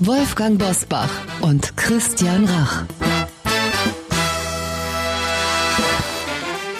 Wolfgang Bosbach und Christian Rach.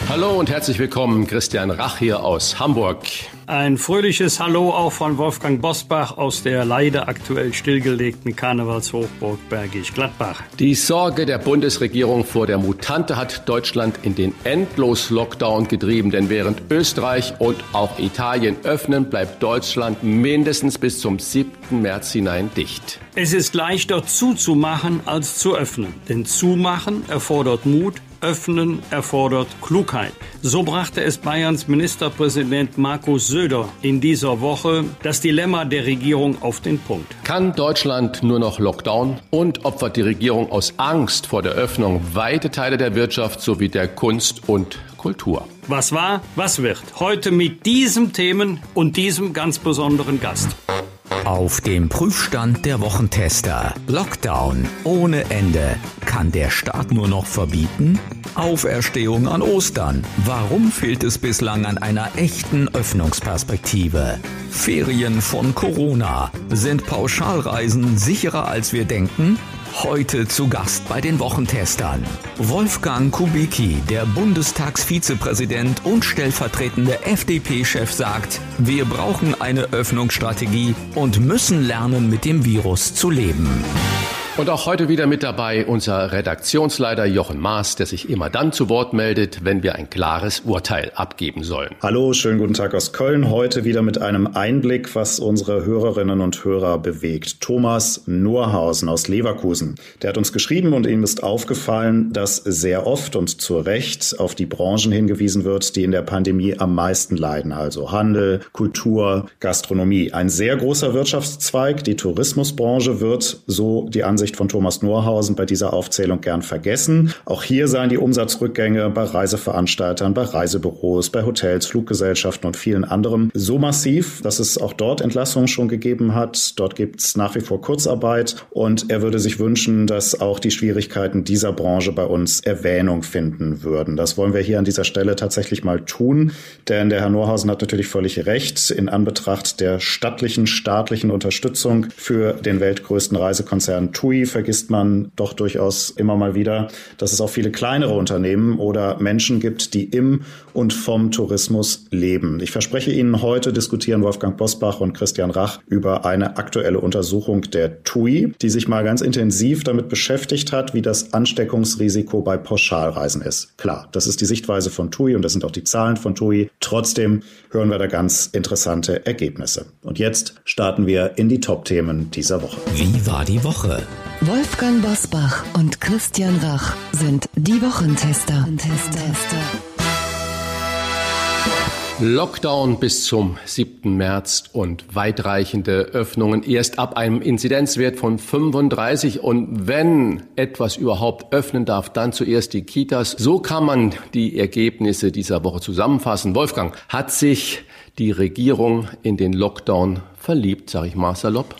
Hallo und herzlich willkommen, Christian Rach hier aus Hamburg. Ein fröhliches Hallo auch von Wolfgang Bosbach aus der leider aktuell stillgelegten Karnevalshochburg Bergisch Gladbach. Die Sorge der Bundesregierung vor der Mutante hat Deutschland in den Endlos-Lockdown getrieben, denn während Österreich und auch Italien öffnen, bleibt Deutschland mindestens bis zum 7. März hinein dicht. Es ist leichter zuzumachen als zu öffnen, denn zumachen erfordert Mut, Öffnen erfordert Klugheit. So brachte es Bayerns Ministerpräsident Markus Söder in dieser Woche das Dilemma der Regierung auf den Punkt. Kann Deutschland nur noch Lockdown und opfert die Regierung aus Angst vor der Öffnung weite Teile der Wirtschaft sowie der Kunst und Kultur? Was war, was wird? Heute mit diesen Themen und diesem ganz besonderen Gast. Auf dem Prüfstand der Wochentester. Lockdown ohne Ende. Kann der Staat nur noch verbieten? Auferstehung an Ostern. Warum fehlt es bislang an einer echten Öffnungsperspektive? Ferien von Corona. Sind Pauschalreisen sicherer als wir denken? Heute zu Gast bei den Wochentestern. Wolfgang Kubicki, der Bundestagsvizepräsident und stellvertretende FDP-Chef, sagt, wir brauchen eine Öffnungsstrategie und müssen lernen, mit dem Virus zu leben. Und auch heute wieder mit dabei unser Redaktionsleiter Jochen Maas, der sich immer dann zu Wort meldet, wenn wir ein klares Urteil abgeben sollen. Hallo, schönen guten Tag aus Köln. Heute wieder mit einem Einblick, was unsere Hörerinnen und Hörer bewegt. Thomas Nurhausen aus Leverkusen. Der hat uns geschrieben und ihm ist aufgefallen, dass sehr oft und zu Recht auf die Branchen hingewiesen wird, die in der Pandemie am meisten leiden. Also Handel, Kultur, Gastronomie. Ein sehr großer Wirtschaftszweig, die Tourismusbranche wird, so die Ansicht Ansicht von Thomas Norhausen bei dieser Aufzählung gern vergessen. Auch hier seien die Umsatzrückgänge bei Reiseveranstaltern, bei Reisebüros, bei Hotels, Fluggesellschaften und vielen anderen so massiv, dass es auch dort Entlassungen schon gegeben hat. Dort gibt es nach wie vor Kurzarbeit und er würde sich wünschen, dass auch die Schwierigkeiten dieser Branche bei uns Erwähnung finden würden. Das wollen wir hier an dieser Stelle tatsächlich mal tun, denn der Herr Norhausen hat natürlich völlig recht in Anbetracht der stattlichen staatlichen Unterstützung für den weltgrößten Reisekonzern TUI TUI vergisst man doch durchaus immer mal wieder, dass es auch viele kleinere Unternehmen oder Menschen gibt, die im und vom Tourismus leben. Ich verspreche Ihnen, heute diskutieren Wolfgang Bosbach und Christian Rach über eine aktuelle Untersuchung der TUI, die sich mal ganz intensiv damit beschäftigt hat, wie das Ansteckungsrisiko bei Pauschalreisen ist. Klar, das ist die Sichtweise von TUI und das sind auch die Zahlen von TUI. Trotzdem hören wir da ganz interessante Ergebnisse. Und jetzt starten wir in die Top-Themen dieser Woche. Wie war die Woche? Wolfgang Bosbach und Christian Rach sind die Wochentester. Lockdown bis zum 7. März und weitreichende Öffnungen erst ab einem Inzidenzwert von 35 und wenn etwas überhaupt öffnen darf, dann zuerst die Kitas. So kann man die Ergebnisse dieser Woche zusammenfassen. Wolfgang, hat sich die Regierung in den Lockdown verliebt, sage ich mal salopp?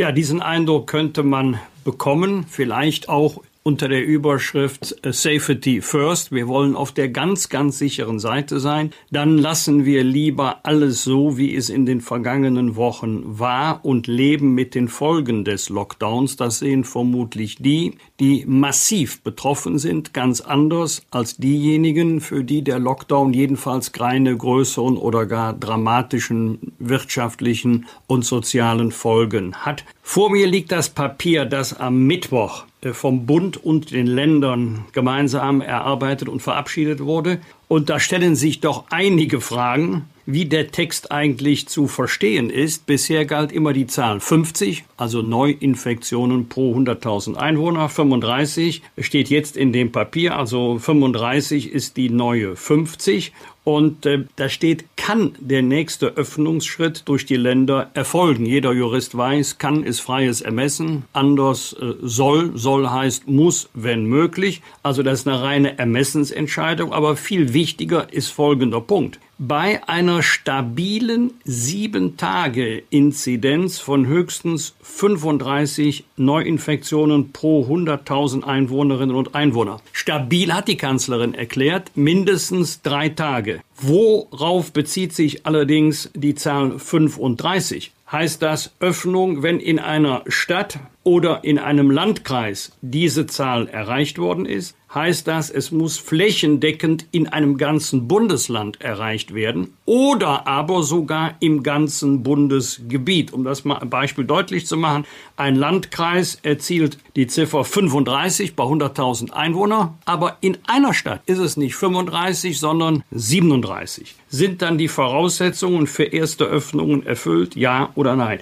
Ja, diesen Eindruck könnte man bekommen, vielleicht auch unter der Überschrift äh, Safety First. Wir wollen auf der ganz, ganz sicheren Seite sein. Dann lassen wir lieber alles so, wie es in den vergangenen Wochen war und leben mit den Folgen des Lockdowns. Das sehen vermutlich die, die massiv betroffen sind, ganz anders als diejenigen, für die der Lockdown jedenfalls keine größeren oder gar dramatischen wirtschaftlichen und sozialen Folgen hat. Vor mir liegt das Papier, das am Mittwoch vom Bund und den Ländern gemeinsam erarbeitet und verabschiedet wurde. Und da stellen sich doch einige Fragen, wie der Text eigentlich zu verstehen ist. Bisher galt immer die Zahl 50, also Neuinfektionen pro 100.000 Einwohner. 35 steht jetzt in dem Papier, also 35 ist die neue 50. Und äh, da steht, kann der nächste Öffnungsschritt durch die Länder erfolgen. Jeder Jurist weiß, kann ist freies Ermessen, anders äh, soll, soll heißt muss, wenn möglich. Also das ist eine reine Ermessensentscheidung. Aber viel wichtiger ist folgender Punkt. Bei einer stabilen sieben Tage Inzidenz von höchstens 35 Neuinfektionen pro 100.000 Einwohnerinnen und Einwohner. Stabil hat die Kanzlerin erklärt, mindestens drei Tage. Worauf bezieht sich allerdings die Zahl 35? Heißt das Öffnung, wenn in einer Stadt oder in einem Landkreis diese Zahl erreicht worden ist? heißt das, es muss flächendeckend in einem ganzen Bundesland erreicht werden oder aber sogar im ganzen Bundesgebiet. Um das mal ein Beispiel deutlich zu machen, ein Landkreis erzielt die Ziffer 35 bei 100.000 Einwohner, aber in einer Stadt ist es nicht 35, sondern 37. Sind dann die Voraussetzungen für erste Öffnungen erfüllt, ja oder nein?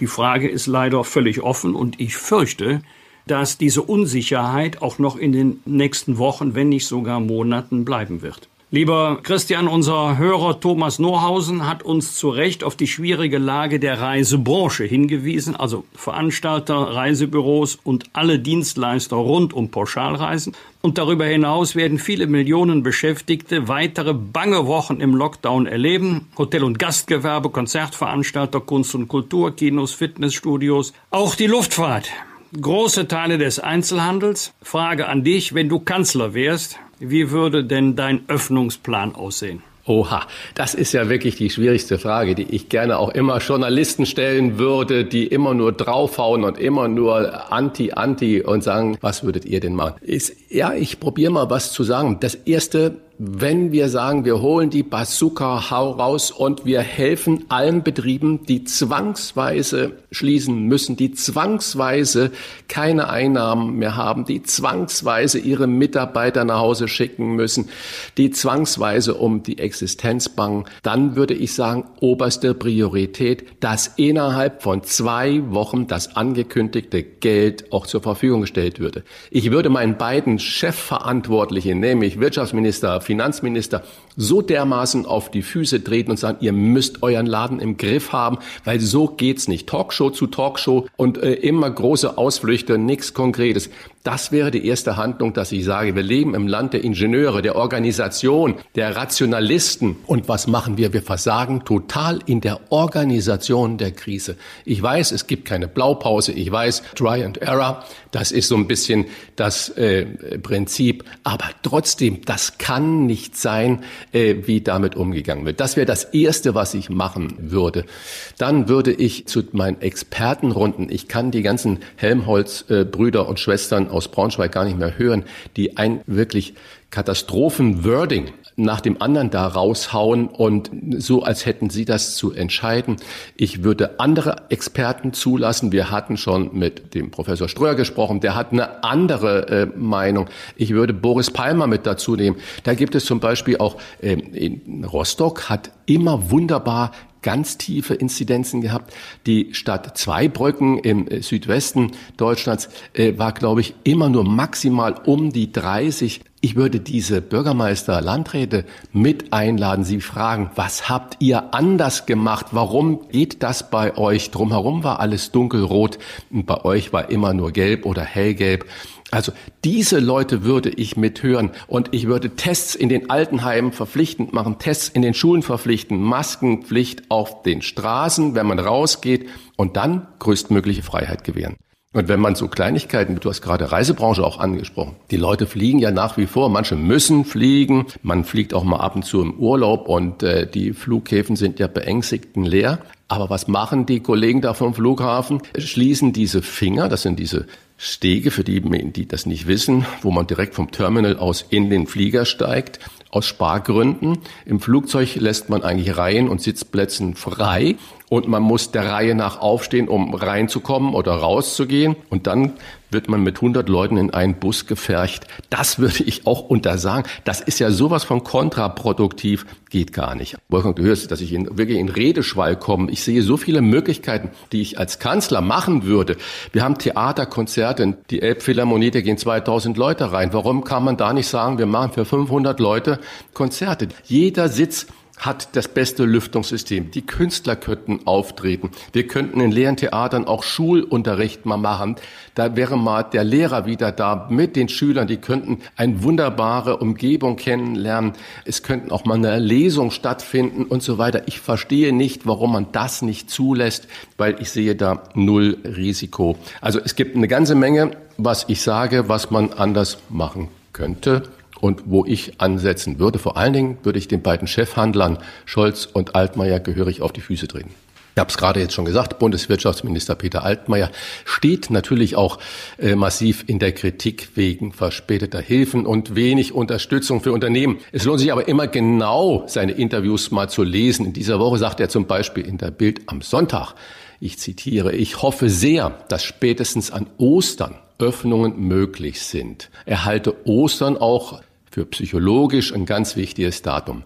Die Frage ist leider völlig offen und ich fürchte, dass diese Unsicherheit auch noch in den nächsten Wochen, wenn nicht sogar Monaten bleiben wird. Lieber Christian, unser Hörer Thomas Norhausen hat uns zu Recht auf die schwierige Lage der Reisebranche hingewiesen, also Veranstalter, Reisebüros und alle Dienstleister rund um Pauschalreisen. Und darüber hinaus werden viele Millionen Beschäftigte weitere bange Wochen im Lockdown erleben. Hotel- und Gastgewerbe, Konzertveranstalter, Kunst und Kultur, Kinos, Fitnessstudios, auch die Luftfahrt große Teile des Einzelhandels. Frage an dich, wenn du Kanzler wärst, wie würde denn dein Öffnungsplan aussehen? Oha, das ist ja wirklich die schwierigste Frage, die ich gerne auch immer Journalisten stellen würde, die immer nur draufhauen und immer nur anti, anti und sagen, was würdet ihr denn machen? Ist, ja, ich probiere mal was zu sagen. Das erste, wenn wir sagen, wir holen die Bazooka hau raus und wir helfen allen Betrieben, die zwangsweise schließen müssen, die zwangsweise keine Einnahmen mehr haben, die zwangsweise ihre Mitarbeiter nach Hause schicken müssen, die zwangsweise um die Existenz bangen, dann würde ich sagen, oberste Priorität, dass innerhalb von zwei Wochen das angekündigte Geld auch zur Verfügung gestellt würde. Ich würde meinen beiden Chefverantwortlichen, nämlich Wirtschaftsminister, Finanzminister so dermaßen auf die Füße treten und sagen, ihr müsst euren Laden im Griff haben, weil so geht's nicht. Talkshow zu Talkshow und äh, immer große Ausflüchte, nichts Konkretes. Das wäre die erste Handlung, dass ich sage, wir leben im Land der Ingenieure, der Organisation, der Rationalisten. Und was machen wir? Wir versagen total in der Organisation der Krise. Ich weiß, es gibt keine Blaupause. Ich weiß, Try and Error, das ist so ein bisschen das äh, Prinzip. Aber trotzdem, das kann nicht sein, äh, wie damit umgegangen wird. Das wäre das Erste, was ich machen würde. Dann würde ich zu meinen Expertenrunden, ich kann die ganzen Helmholtz-Brüder und Schwestern aus Braunschweig gar nicht mehr hören, die ein wirklich Katastrophenwording nach dem anderen da raushauen und so, als hätten sie das zu entscheiden. Ich würde andere Experten zulassen. Wir hatten schon mit dem Professor Ströer gesprochen. Der hat eine andere äh, Meinung. Ich würde Boris Palmer mit dazu nehmen. Da gibt es zum Beispiel auch äh, in Rostock hat immer wunderbar ganz tiefe Inzidenzen gehabt. Die Stadt Zweibrücken im äh, Südwesten Deutschlands äh, war, glaube ich, immer nur maximal um die 30. Ich würde diese Bürgermeister, Landräte mit einladen, sie fragen, was habt ihr anders gemacht? Warum geht das bei euch? Drumherum war alles dunkelrot und bei euch war immer nur gelb oder hellgelb. Also diese Leute würde ich mithören und ich würde Tests in den Altenheimen verpflichtend machen, Tests in den Schulen verpflichten, Maskenpflicht auf den Straßen, wenn man rausgeht und dann größtmögliche Freiheit gewähren. Und wenn man so Kleinigkeiten, du hast gerade Reisebranche auch angesprochen, die Leute fliegen ja nach wie vor, manche müssen fliegen, man fliegt auch mal ab und zu im Urlaub und äh, die Flughäfen sind ja beängstigten leer. Aber was machen die Kollegen da vom Flughafen? Schließen diese Finger, das sind diese Stege, für die, die das nicht wissen, wo man direkt vom Terminal aus in den Flieger steigt, aus Spargründen. Im Flugzeug lässt man eigentlich Reihen und Sitzplätzen frei und man muss der Reihe nach aufstehen, um reinzukommen oder rauszugehen. Und dann wird man mit 100 Leuten in einen Bus gefercht. Das würde ich auch untersagen. Das ist ja sowas von kontraproduktiv, geht gar nicht. Wolfgang, du hörst, dass ich in, wirklich in Redeschwall komme. Ich sehe so viele Möglichkeiten, die ich als Kanzler machen würde. Wir haben Theaterkonzerte, die Elbphilharmonie, da gehen 2000 Leute rein. Warum kann man da nicht sagen, wir machen für 500 Leute Konzerte? Jeder Sitz hat das beste Lüftungssystem. Die Künstler könnten auftreten. Wir könnten in leeren Theatern auch Schulunterricht mal machen. Da wäre mal der Lehrer wieder da mit den Schülern. Die könnten eine wunderbare Umgebung kennenlernen. Es könnten auch mal eine Lesung stattfinden und so weiter. Ich verstehe nicht, warum man das nicht zulässt, weil ich sehe da null Risiko. Also es gibt eine ganze Menge, was ich sage, was man anders machen könnte und wo ich ansetzen würde. Vor allen Dingen würde ich den beiden Chefhandlern Scholz und Altmaier gehörig auf die Füße treten. Ich habe es gerade jetzt schon gesagt, Bundeswirtschaftsminister Peter Altmaier steht natürlich auch äh, massiv in der Kritik wegen verspäteter Hilfen und wenig Unterstützung für Unternehmen. Es lohnt sich aber immer genau, seine Interviews mal zu lesen. In dieser Woche sagt er zum Beispiel in der Bild am Sonntag, ich zitiere, ich hoffe sehr, dass spätestens an Ostern Öffnungen möglich sind. Er halte Ostern auch für psychologisch ein ganz wichtiges Datum.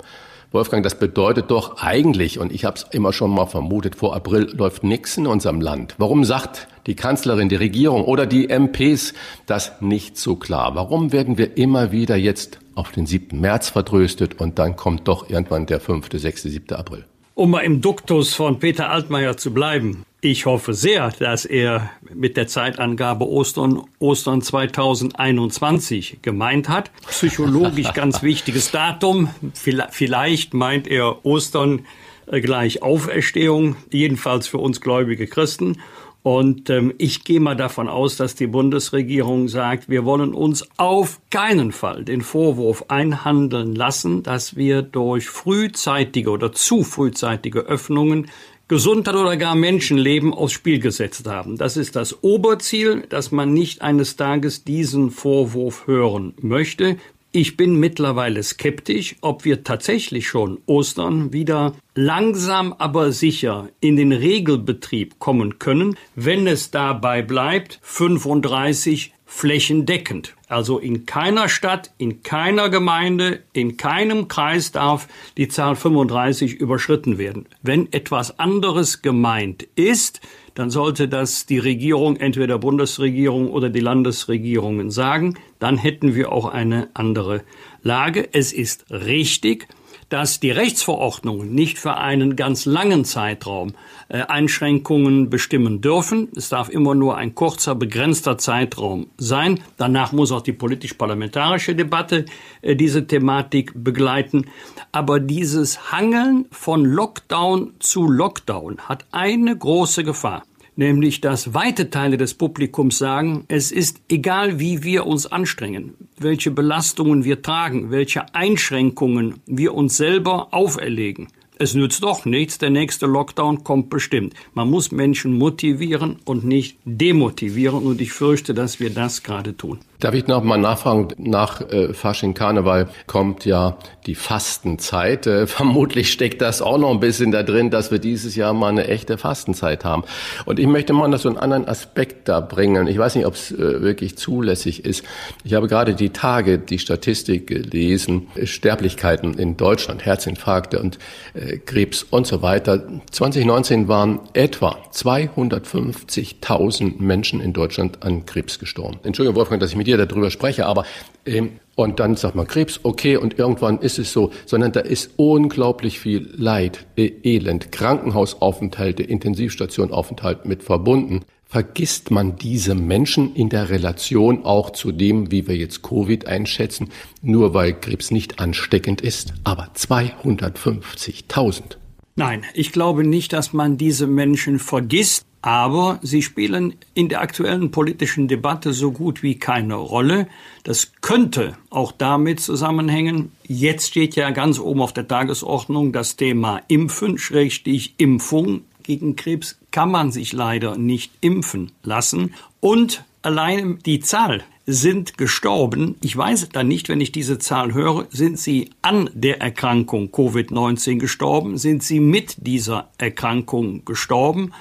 Wolfgang, das bedeutet doch eigentlich, und ich habe es immer schon mal vermutet, vor April läuft nichts in unserem Land. Warum sagt die Kanzlerin, die Regierung oder die MPs das nicht so klar? Warum werden wir immer wieder jetzt auf den 7. März vertröstet und dann kommt doch irgendwann der 5., 6., 7. April? Um mal im Duktus von Peter Altmaier zu bleiben. Ich hoffe sehr, dass er mit der Zeitangabe Ostern, Ostern 2021 gemeint hat. Psychologisch ganz wichtiges Datum. Vielleicht meint er Ostern äh, gleich Auferstehung, jedenfalls für uns gläubige Christen. Und ähm, ich gehe mal davon aus, dass die Bundesregierung sagt, wir wollen uns auf keinen Fall den Vorwurf einhandeln lassen, dass wir durch frühzeitige oder zu frühzeitige Öffnungen Gesundheit oder gar Menschenleben aufs Spiel gesetzt haben. Das ist das Oberziel, dass man nicht eines Tages diesen Vorwurf hören möchte. Ich bin mittlerweile skeptisch, ob wir tatsächlich schon Ostern wieder langsam aber sicher in den Regelbetrieb kommen können, wenn es dabei bleibt, 35 flächendeckend. Also in keiner Stadt, in keiner Gemeinde, in keinem Kreis darf die Zahl 35 überschritten werden. Wenn etwas anderes gemeint ist, dann sollte das die Regierung, entweder Bundesregierung oder die Landesregierungen sagen. Dann hätten wir auch eine andere Lage. Es ist richtig, dass die Rechtsverordnungen nicht für einen ganz langen Zeitraum Einschränkungen bestimmen dürfen. Es darf immer nur ein kurzer, begrenzter Zeitraum sein. Danach muss auch die politisch-parlamentarische Debatte äh, diese Thematik begleiten. Aber dieses Hangeln von Lockdown zu Lockdown hat eine große Gefahr nämlich dass weite Teile des Publikums sagen, es ist egal, wie wir uns anstrengen, welche Belastungen wir tragen, welche Einschränkungen wir uns selber auferlegen. Es nützt doch nichts, der nächste Lockdown kommt bestimmt. Man muss Menschen motivieren und nicht demotivieren und ich fürchte, dass wir das gerade tun. Darf ich noch mal nachfragen? Nach äh, Fasching Karneval kommt ja die Fastenzeit. Äh, vermutlich steckt das auch noch ein bisschen da drin, dass wir dieses Jahr mal eine echte Fastenzeit haben. Und ich möchte mal noch so einen anderen Aspekt da bringen. Ich weiß nicht, ob es äh, wirklich zulässig ist. Ich habe gerade die Tage die Statistik gelesen. Sterblichkeiten in Deutschland, Herzinfarkte und äh, Krebs und so weiter. 2019 waren etwa 250.000 Menschen in Deutschland an Krebs gestorben. Entschuldigung, Wolfgang, dass ich mit dir darüber spreche, aber ähm, und dann sagt man Krebs, okay, und irgendwann ist es so, sondern da ist unglaublich viel Leid, äh, Elend, Krankenhausaufenthalte, Intensivstationaufenthalt mit verbunden. Vergisst man diese Menschen in der Relation auch zu dem, wie wir jetzt Covid einschätzen, nur weil Krebs nicht ansteckend ist, aber 250.000. Nein, ich glaube nicht, dass man diese Menschen vergisst. Aber sie spielen in der aktuellen politischen Debatte so gut wie keine Rolle. Das könnte auch damit zusammenhängen. Jetzt steht ja ganz oben auf der Tagesordnung das Thema Impfen, Schrägstich Impfung. Gegen Krebs kann man sich leider nicht impfen lassen. Und allein die Zahl sind gestorben. Ich weiß dann nicht, wenn ich diese Zahl höre, sind sie an der Erkrankung Covid-19 gestorben? Sind sie mit dieser Erkrankung gestorben?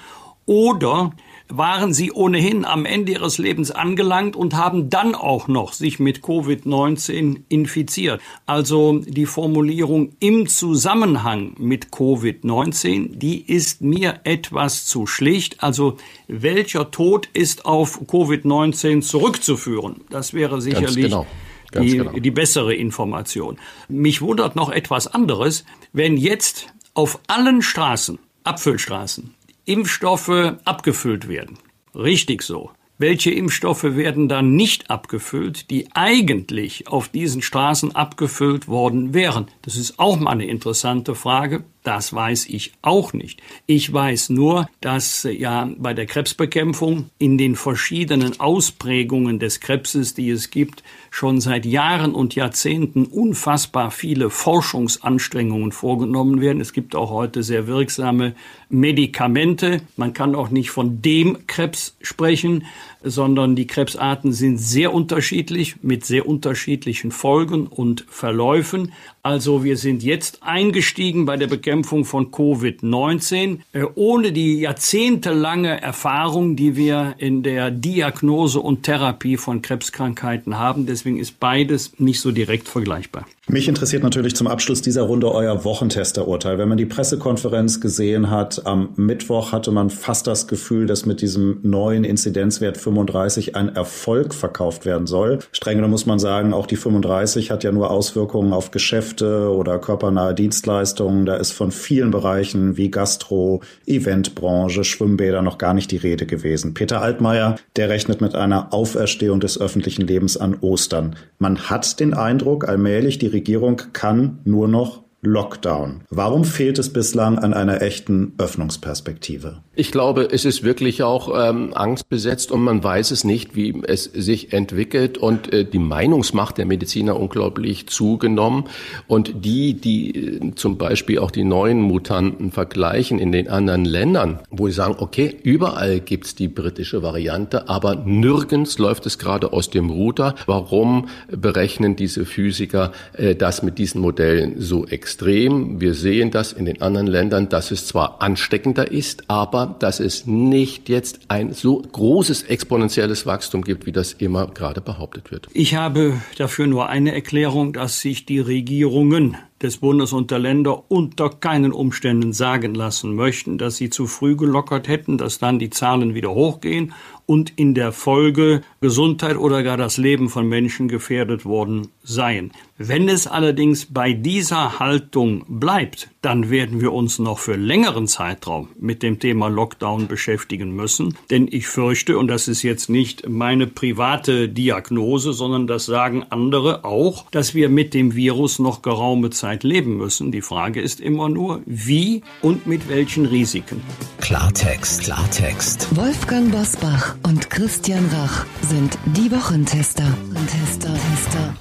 Oder waren sie ohnehin am Ende ihres Lebens angelangt und haben dann auch noch sich mit Covid-19 infiziert. Also die Formulierung im Zusammenhang mit Covid-19, die ist mir etwas zu schlicht. Also welcher Tod ist auf Covid-19 zurückzuführen? Das wäre sicherlich genau. Die, genau. die bessere Information. Mich wundert noch etwas anderes, wenn jetzt auf allen Straßen, Abfüllstraßen, Impfstoffe abgefüllt werden. Richtig so. Welche Impfstoffe werden dann nicht abgefüllt, die eigentlich auf diesen Straßen abgefüllt worden wären? Das ist auch mal eine interessante Frage. Das weiß ich auch nicht. Ich weiß nur, dass äh, ja bei der Krebsbekämpfung in den verschiedenen Ausprägungen des Krebses, die es gibt, schon seit Jahren und Jahrzehnten unfassbar viele Forschungsanstrengungen vorgenommen werden. Es gibt auch heute sehr wirksame Medikamente. Man kann auch nicht von dem Krebs sprechen, sondern die Krebsarten sind sehr unterschiedlich mit sehr unterschiedlichen Folgen und Verläufen. Also wir sind jetzt eingestiegen bei der Bekämpfung von Covid-19 äh, ohne die jahrzehntelange Erfahrung, die wir in der Diagnose und Therapie von Krebskrankheiten haben. Deswegen ist beides nicht so direkt vergleichbar. Mich interessiert natürlich zum Abschluss dieser Runde euer Wochentesterurteil. Wenn man die Pressekonferenz gesehen hat, am Mittwoch hatte man fast das Gefühl, dass mit diesem neuen Inzidenzwert 35 ein Erfolg verkauft werden soll. Streng genommen muss man sagen, auch die 35 hat ja nur Auswirkungen auf Geschäfte oder körpernahe Dienstleistungen. Da ist von vielen Bereichen wie Gastro, Eventbranche, Schwimmbäder noch gar nicht die Rede gewesen. Peter Altmaier, der rechnet mit einer Auferstehung des öffentlichen Lebens an Ostern. Man hat den Eindruck, allmählich die Regierung kann nur noch Lockdown. Warum fehlt es bislang an einer echten Öffnungsperspektive? Ich glaube, es ist wirklich auch ähm, angstbesetzt und man weiß es nicht, wie es sich entwickelt und äh, die Meinungsmacht der Mediziner unglaublich zugenommen und die, die äh, zum Beispiel auch die neuen Mutanten vergleichen in den anderen Ländern, wo sie sagen, okay, überall gibt's die britische Variante, aber nirgends läuft es gerade aus dem Router. Warum berechnen diese Physiker äh, das mit diesen Modellen so extrem? Wir sehen das in den anderen Ländern, dass es zwar ansteckender ist, aber dass es nicht jetzt ein so großes exponentielles Wachstum gibt, wie das immer gerade behauptet wird. Ich habe dafür nur eine Erklärung, dass sich die Regierungen des Bundes und der Länder unter keinen Umständen sagen lassen möchten, dass sie zu früh gelockert hätten, dass dann die Zahlen wieder hochgehen und in der Folge Gesundheit oder gar das Leben von Menschen gefährdet worden seien. Wenn es allerdings bei dieser Haltung bleibt, dann werden wir uns noch für längeren Zeitraum mit dem Thema Lockdown beschäftigen müssen. Denn ich fürchte, und das ist jetzt nicht meine private Diagnose, sondern das sagen andere auch, dass wir mit dem Virus noch geraume Zeit leben müssen. Die Frage ist immer nur, wie und mit welchen Risiken. Klartext, Klartext. Wolfgang Bosbach und Christian Rach sind die Wochentester. Tester, Tester.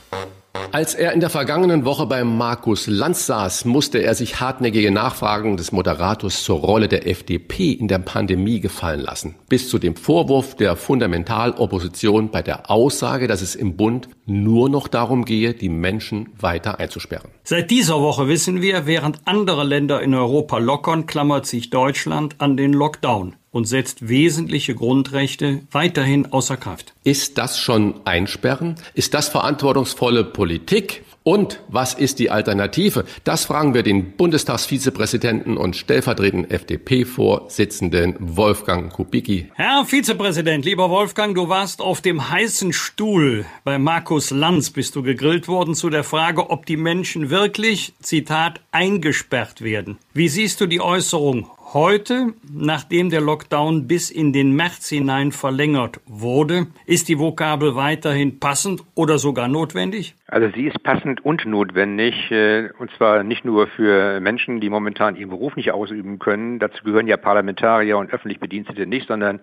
Als er in der vergangenen Woche bei Markus Lanz saß, musste er sich hartnäckige Nachfragen des Moderators zur Rolle der FDP in der Pandemie gefallen lassen. Bis zu dem Vorwurf der Fundamentalopposition bei der Aussage, dass es im Bund nur noch darum gehe, die Menschen weiter einzusperren. Seit dieser Woche wissen wir, während andere Länder in Europa lockern, klammert sich Deutschland an den Lockdown und setzt wesentliche Grundrechte weiterhin außer Kraft. Ist das schon Einsperren? Ist das verantwortungsvolle Politik? Und was ist die Alternative? Das fragen wir den Bundestagsvizepräsidenten und stellvertretenden FDP-Vorsitzenden Wolfgang Kubicki. Herr Vizepräsident, lieber Wolfgang, du warst auf dem heißen Stuhl. Bei Markus Lanz bist du gegrillt worden zu der Frage, ob die Menschen wirklich, Zitat, eingesperrt werden. Wie siehst du die Äußerung Heute, nachdem der Lockdown bis in den März hinein verlängert wurde, ist die Vokabel weiterhin passend oder sogar notwendig? Also sie ist passend und notwendig, äh, und zwar nicht nur für Menschen, die momentan ihren Beruf nicht ausüben können. Dazu gehören ja Parlamentarier und öffentlich Bedienstete nicht, sondern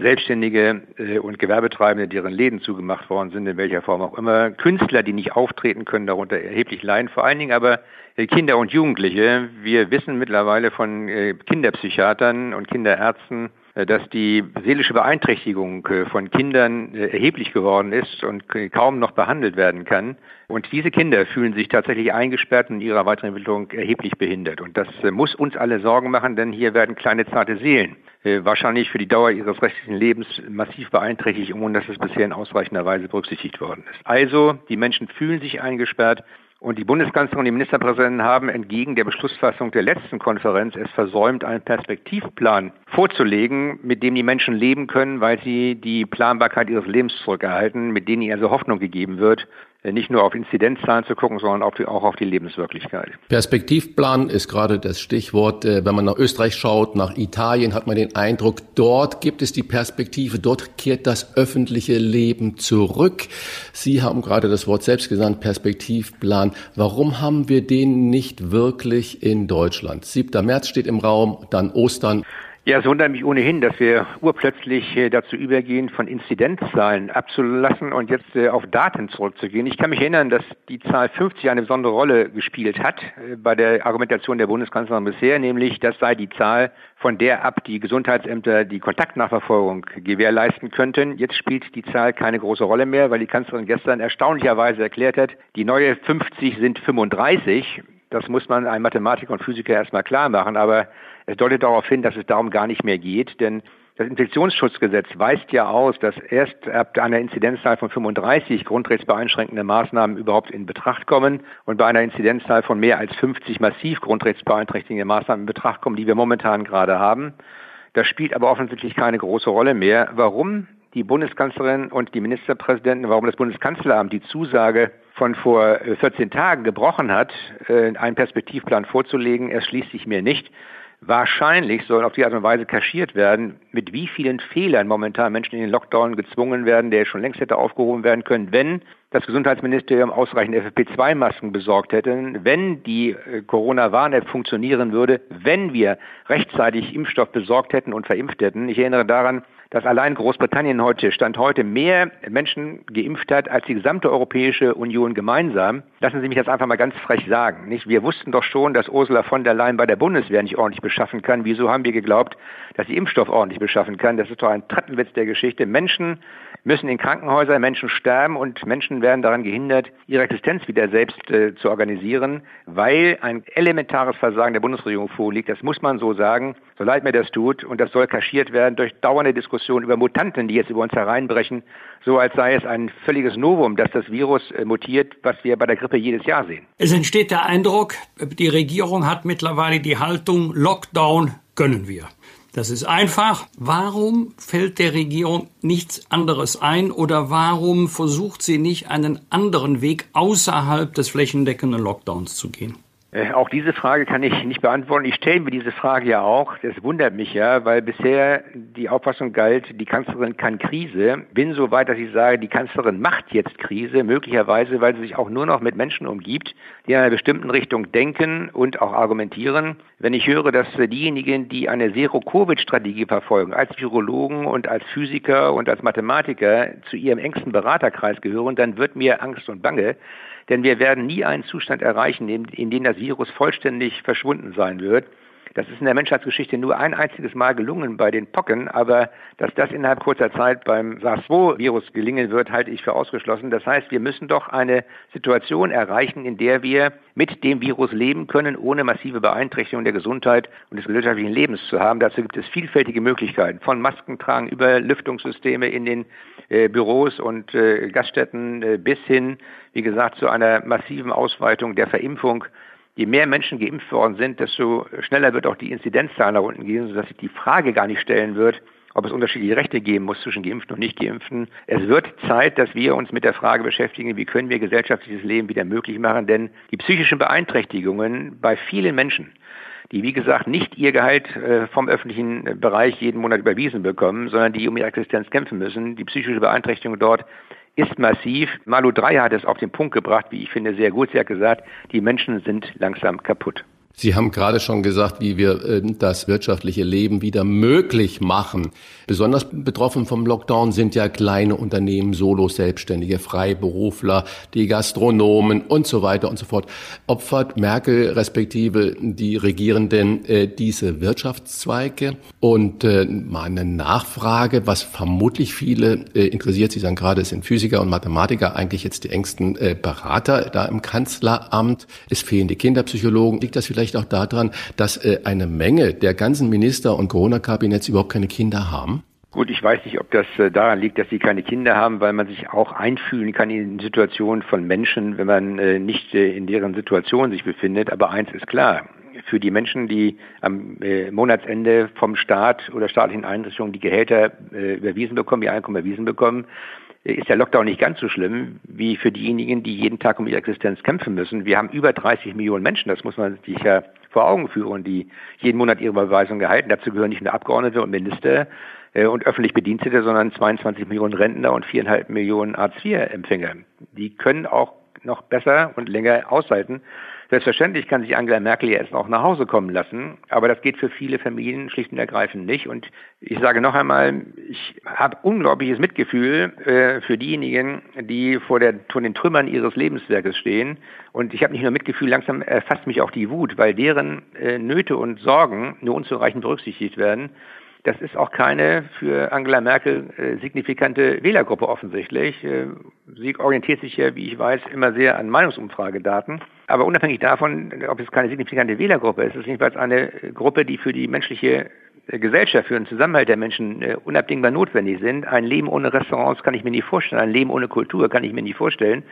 Selbstständige äh, und Gewerbetreibende, deren Läden zugemacht worden sind, in welcher Form auch immer. Künstler, die nicht auftreten können, darunter erheblich leiden. Vor allen Dingen aber Kinder und Jugendliche. Wir wissen mittlerweile von äh, Kinderpsychiatern und Kinderärzten, äh, dass die seelische Beeinträchtigung äh, von Kindern äh, erheblich geworden ist und kaum noch behandelt werden kann. Und diese Kinder fühlen sich tatsächlich eingesperrt und in ihrer Weiterentwicklung erheblich behindert. Und das muss uns alle Sorgen machen, denn hier werden kleine zarte Seelen wahrscheinlich für die Dauer ihres restlichen Lebens massiv beeinträchtigt, ohne dass es bisher in ausreichender Weise berücksichtigt worden ist. Also, die Menschen fühlen sich eingesperrt. Und die Bundeskanzlerin und die Ministerpräsidenten haben entgegen der Beschlussfassung der letzten Konferenz es versäumt, einen Perspektivplan vorzulegen, mit dem die Menschen leben können, weil sie die Planbarkeit ihres Lebens zurückerhalten, mit denen ihnen also Hoffnung gegeben wird, nicht nur auf Inzidenzzahlen zu gucken, sondern auch, die, auch auf die Lebenswirklichkeit. Perspektivplan ist gerade das Stichwort. Äh, wenn man nach Österreich schaut, nach Italien, hat man den Eindruck, dort gibt es die Perspektive, dort kehrt das öffentliche Leben zurück. Sie haben gerade das Wort selbst genannt, Perspektivplan. Warum haben wir den nicht wirklich in Deutschland? 7. März steht im Raum, dann Ostern. Ja, es wundert mich ohnehin, dass wir urplötzlich äh, dazu übergehen, von Inzidenzzahlen abzulassen und jetzt äh, auf Daten zurückzugehen. Ich kann mich erinnern, dass die Zahl 50 eine besondere Rolle gespielt hat äh, bei der Argumentation der Bundeskanzlerin bisher, nämlich das sei die Zahl, von der ab die Gesundheitsämter die Kontaktnachverfolgung gewährleisten könnten. Jetzt spielt die Zahl keine große Rolle mehr, weil die Kanzlerin gestern erstaunlicherweise erklärt hat, die neue 50 sind 35. Das muss man einem Mathematiker und Physiker erstmal klar machen, aber es deutet darauf hin, dass es darum gar nicht mehr geht, denn das Infektionsschutzgesetz weist ja aus, dass erst ab einer Inzidenzzahl von 35 grundrechtsbeeinschränkende Maßnahmen überhaupt in Betracht kommen und bei einer Inzidenzzahl von mehr als 50 massiv grundrechtsbeeinträchtigende Maßnahmen in Betracht kommen, die wir momentan gerade haben. Das spielt aber offensichtlich keine große Rolle mehr. Warum die Bundeskanzlerin und die Ministerpräsidenten, warum das Bundeskanzleramt die Zusage von vor 14 Tagen gebrochen hat, äh, einen Perspektivplan vorzulegen, erschließt sich mir nicht. Wahrscheinlich sollen auf die Art und Weise kaschiert werden, mit wie vielen Fehlern momentan Menschen in den Lockdown gezwungen werden, der schon längst hätte aufgehoben werden können, wenn das Gesundheitsministerium ausreichend FFP2-Masken besorgt hätte, wenn die äh, Corona-Warn-App funktionieren würde, wenn wir rechtzeitig Impfstoff besorgt hätten und verimpft hätten. Ich erinnere daran, dass allein Großbritannien heute, Stand heute, mehr Menschen geimpft hat als die gesamte Europäische Union gemeinsam. Lassen Sie mich das einfach mal ganz frech sagen. Nicht? Wir wussten doch schon, dass Ursula von der Leyen bei der Bundeswehr nicht ordentlich beschaffen kann. Wieso haben wir geglaubt, dass sie Impfstoff ordentlich beschaffen kann? Das ist doch ein Trattenwitz der Geschichte. Menschen müssen in Krankenhäusern, Menschen sterben und Menschen werden daran gehindert, ihre Existenz wieder selbst äh, zu organisieren, weil ein elementares Versagen der Bundesregierung vorliegt. Das muss man so sagen, so leid mir das tut. Und das soll kaschiert werden durch dauernde Diskussionen über Mutanten, die jetzt über uns hereinbrechen, so als sei es ein völliges Novum, dass das Virus äh, mutiert, was wir bei der Grippe jedes Jahr sehen. Es entsteht der Eindruck, die Regierung hat mittlerweile die Haltung, Lockdown gönnen wir. Das ist einfach. Warum fällt der Regierung nichts anderes ein oder warum versucht sie nicht einen anderen Weg außerhalb des flächendeckenden Lockdowns zu gehen? Äh, auch diese Frage kann ich nicht beantworten. Ich stelle mir diese Frage ja auch. Das wundert mich ja, weil bisher die Auffassung galt, die Kanzlerin kann Krise. Bin so weit, dass ich sage, die Kanzlerin macht jetzt Krise, möglicherweise, weil sie sich auch nur noch mit Menschen umgibt, die in einer bestimmten Richtung denken und auch argumentieren. Wenn ich höre, dass diejenigen, die eine Zero-Covid-Strategie verfolgen, als Virologen und als Physiker und als Mathematiker zu ihrem engsten Beraterkreis gehören, dann wird mir Angst und Bange. Denn wir werden nie einen Zustand erreichen, in, dem das Virus vollständig verschwunden sein wird. Das ist in der Menschheitsgeschichte nur ein einziges Mal gelungen bei den Pocken, aber dass das innerhalb kurzer Zeit beim SARS-2-Virus gelingen wird, halte ich für ausgeschlossen. Das heißt, wir müssen doch eine Situation erreichen, in der wir mit dem Virus leben können, ohne massive Beeinträchtigung der Gesundheit und des gesellschaftlichen Lebens zu haben. Dazu gibt es vielfältige Möglichkeiten, von Maskentragen über Lüftungssysteme in den äh, Büros und äh, Gaststätten äh, bis hin, wie gesagt, zu einer massiven Ausweitung der Verimpfung je mehr Menschen geimpft worden sind, desto schneller wird auch die Inzidenzzahl nach unten gehen, sodass sich die Frage gar nicht stellen wird, ob es unterschiedliche Rechte geben muss zwischen Geimpften und Nicht-Geimpften. Es wird Zeit, dass wir uns mit der Frage beschäftigen, wie können wir gesellschaftliches Leben wieder möglich machen, denn die psychischen Beeinträchtigungen bei vielen Menschen, die wie gesagt nicht ihr Gehalt äh, vom öffentlichen Bereich jeden Monat überwiesen bekommen, sondern die um ihre Existenz kämpfen müssen, die psychische Beeinträchtigung dort ist massiv. Malu 3 hat es auf den Punkt gebracht, wie ich finde, sehr gut. Sie hat gesagt, die Menschen sind langsam kaputt. Sie haben gerade schon gesagt, wie wir äh, das wirtschaftliche Leben wieder möglich machen. Besonders betroffen vom Lockdown sind ja kleine Unternehmen, Solos, Selbstständige, Freiberufler, die Gastronomen und so weiter und so fort. Opfert Merkel respektive die Regierenden äh, diese Wirtschaftszweige? Und äh, mal Nachfrage, was vermutlich viele interessiert, Sie sagen gerade, es sind Physiker und Mathematiker eigentlich jetzt die engsten Berater da im Kanzleramt. Es fehlen die Kinderpsychologen. Liegt das vielleicht vielleicht auch daran, dass äh, eine Menge der ganzen Minister und Corona-Kabinetts überhaupt keine Kinder haben? Gut, ich weiß nicht, ob das äh, daran liegt, dass sie keine Kinder haben, weil man sich auch einfühlen kann in Situationen von Menschen, wenn man äh, nicht in deren Situation sich befindet. Aber eins ist klar, für die Menschen, die am Monatsende vom Staat oder staatlichen Einrichtungen die Gehälter überwiesen bekommen, ihr Einkommen überwiesen bekommen, ist der Lockdown nicht ganz so schlimm wie für diejenigen, die jeden Tag um ihre Existenz kämpfen müssen. Wir haben über 30 Millionen Menschen, das muss man sich ja vor Augen führen, die jeden Monat ihre Überweisung gehalten. Dazu gehören nicht nur Abgeordnete und Minister äh, und öffentlich Bedienstete, sondern 22 Millionen Rentner und viereinhalb Millionen Hartz-IV-Empfänger. Die können auch noch besser und länger aushalten. Selbstverständlich kann sich Angela Merkel jetzt auch nach Hause kommen lassen, aber das geht für viele Familien schlicht und ergreifend nicht. Und ich sage noch einmal, ich habe unglaubliches Mitgefühl äh, für diejenigen, die vor, der, vor den Trümmern ihres Lebenswerkes stehen. Und ich habe nicht nur Mitgefühl, langsam erfasst mich auch die Wut, weil deren äh, Nöte und Sorgen nur unzureichend berücksichtigt werden. Das ist auch keine für Angela Merkel äh, signifikante Wählergruppe offensichtlich. Äh, sie orientiert sich ja, wie ich weiß, immer sehr an Meinungsumfragedaten. Aber unabhängig davon, ob es keine signifikante Wählergruppe ist, ist es jedenfalls eine Gruppe, die für die menschliche äh, Gesellschaft, für den Zusammenhalt der Menschen äh, unabdingbar notwendig sind. Ein Leben ohne Restaurants kann ich mir nicht vorstellen. Ein Leben ohne Kultur kann ich mir nicht vorstellen.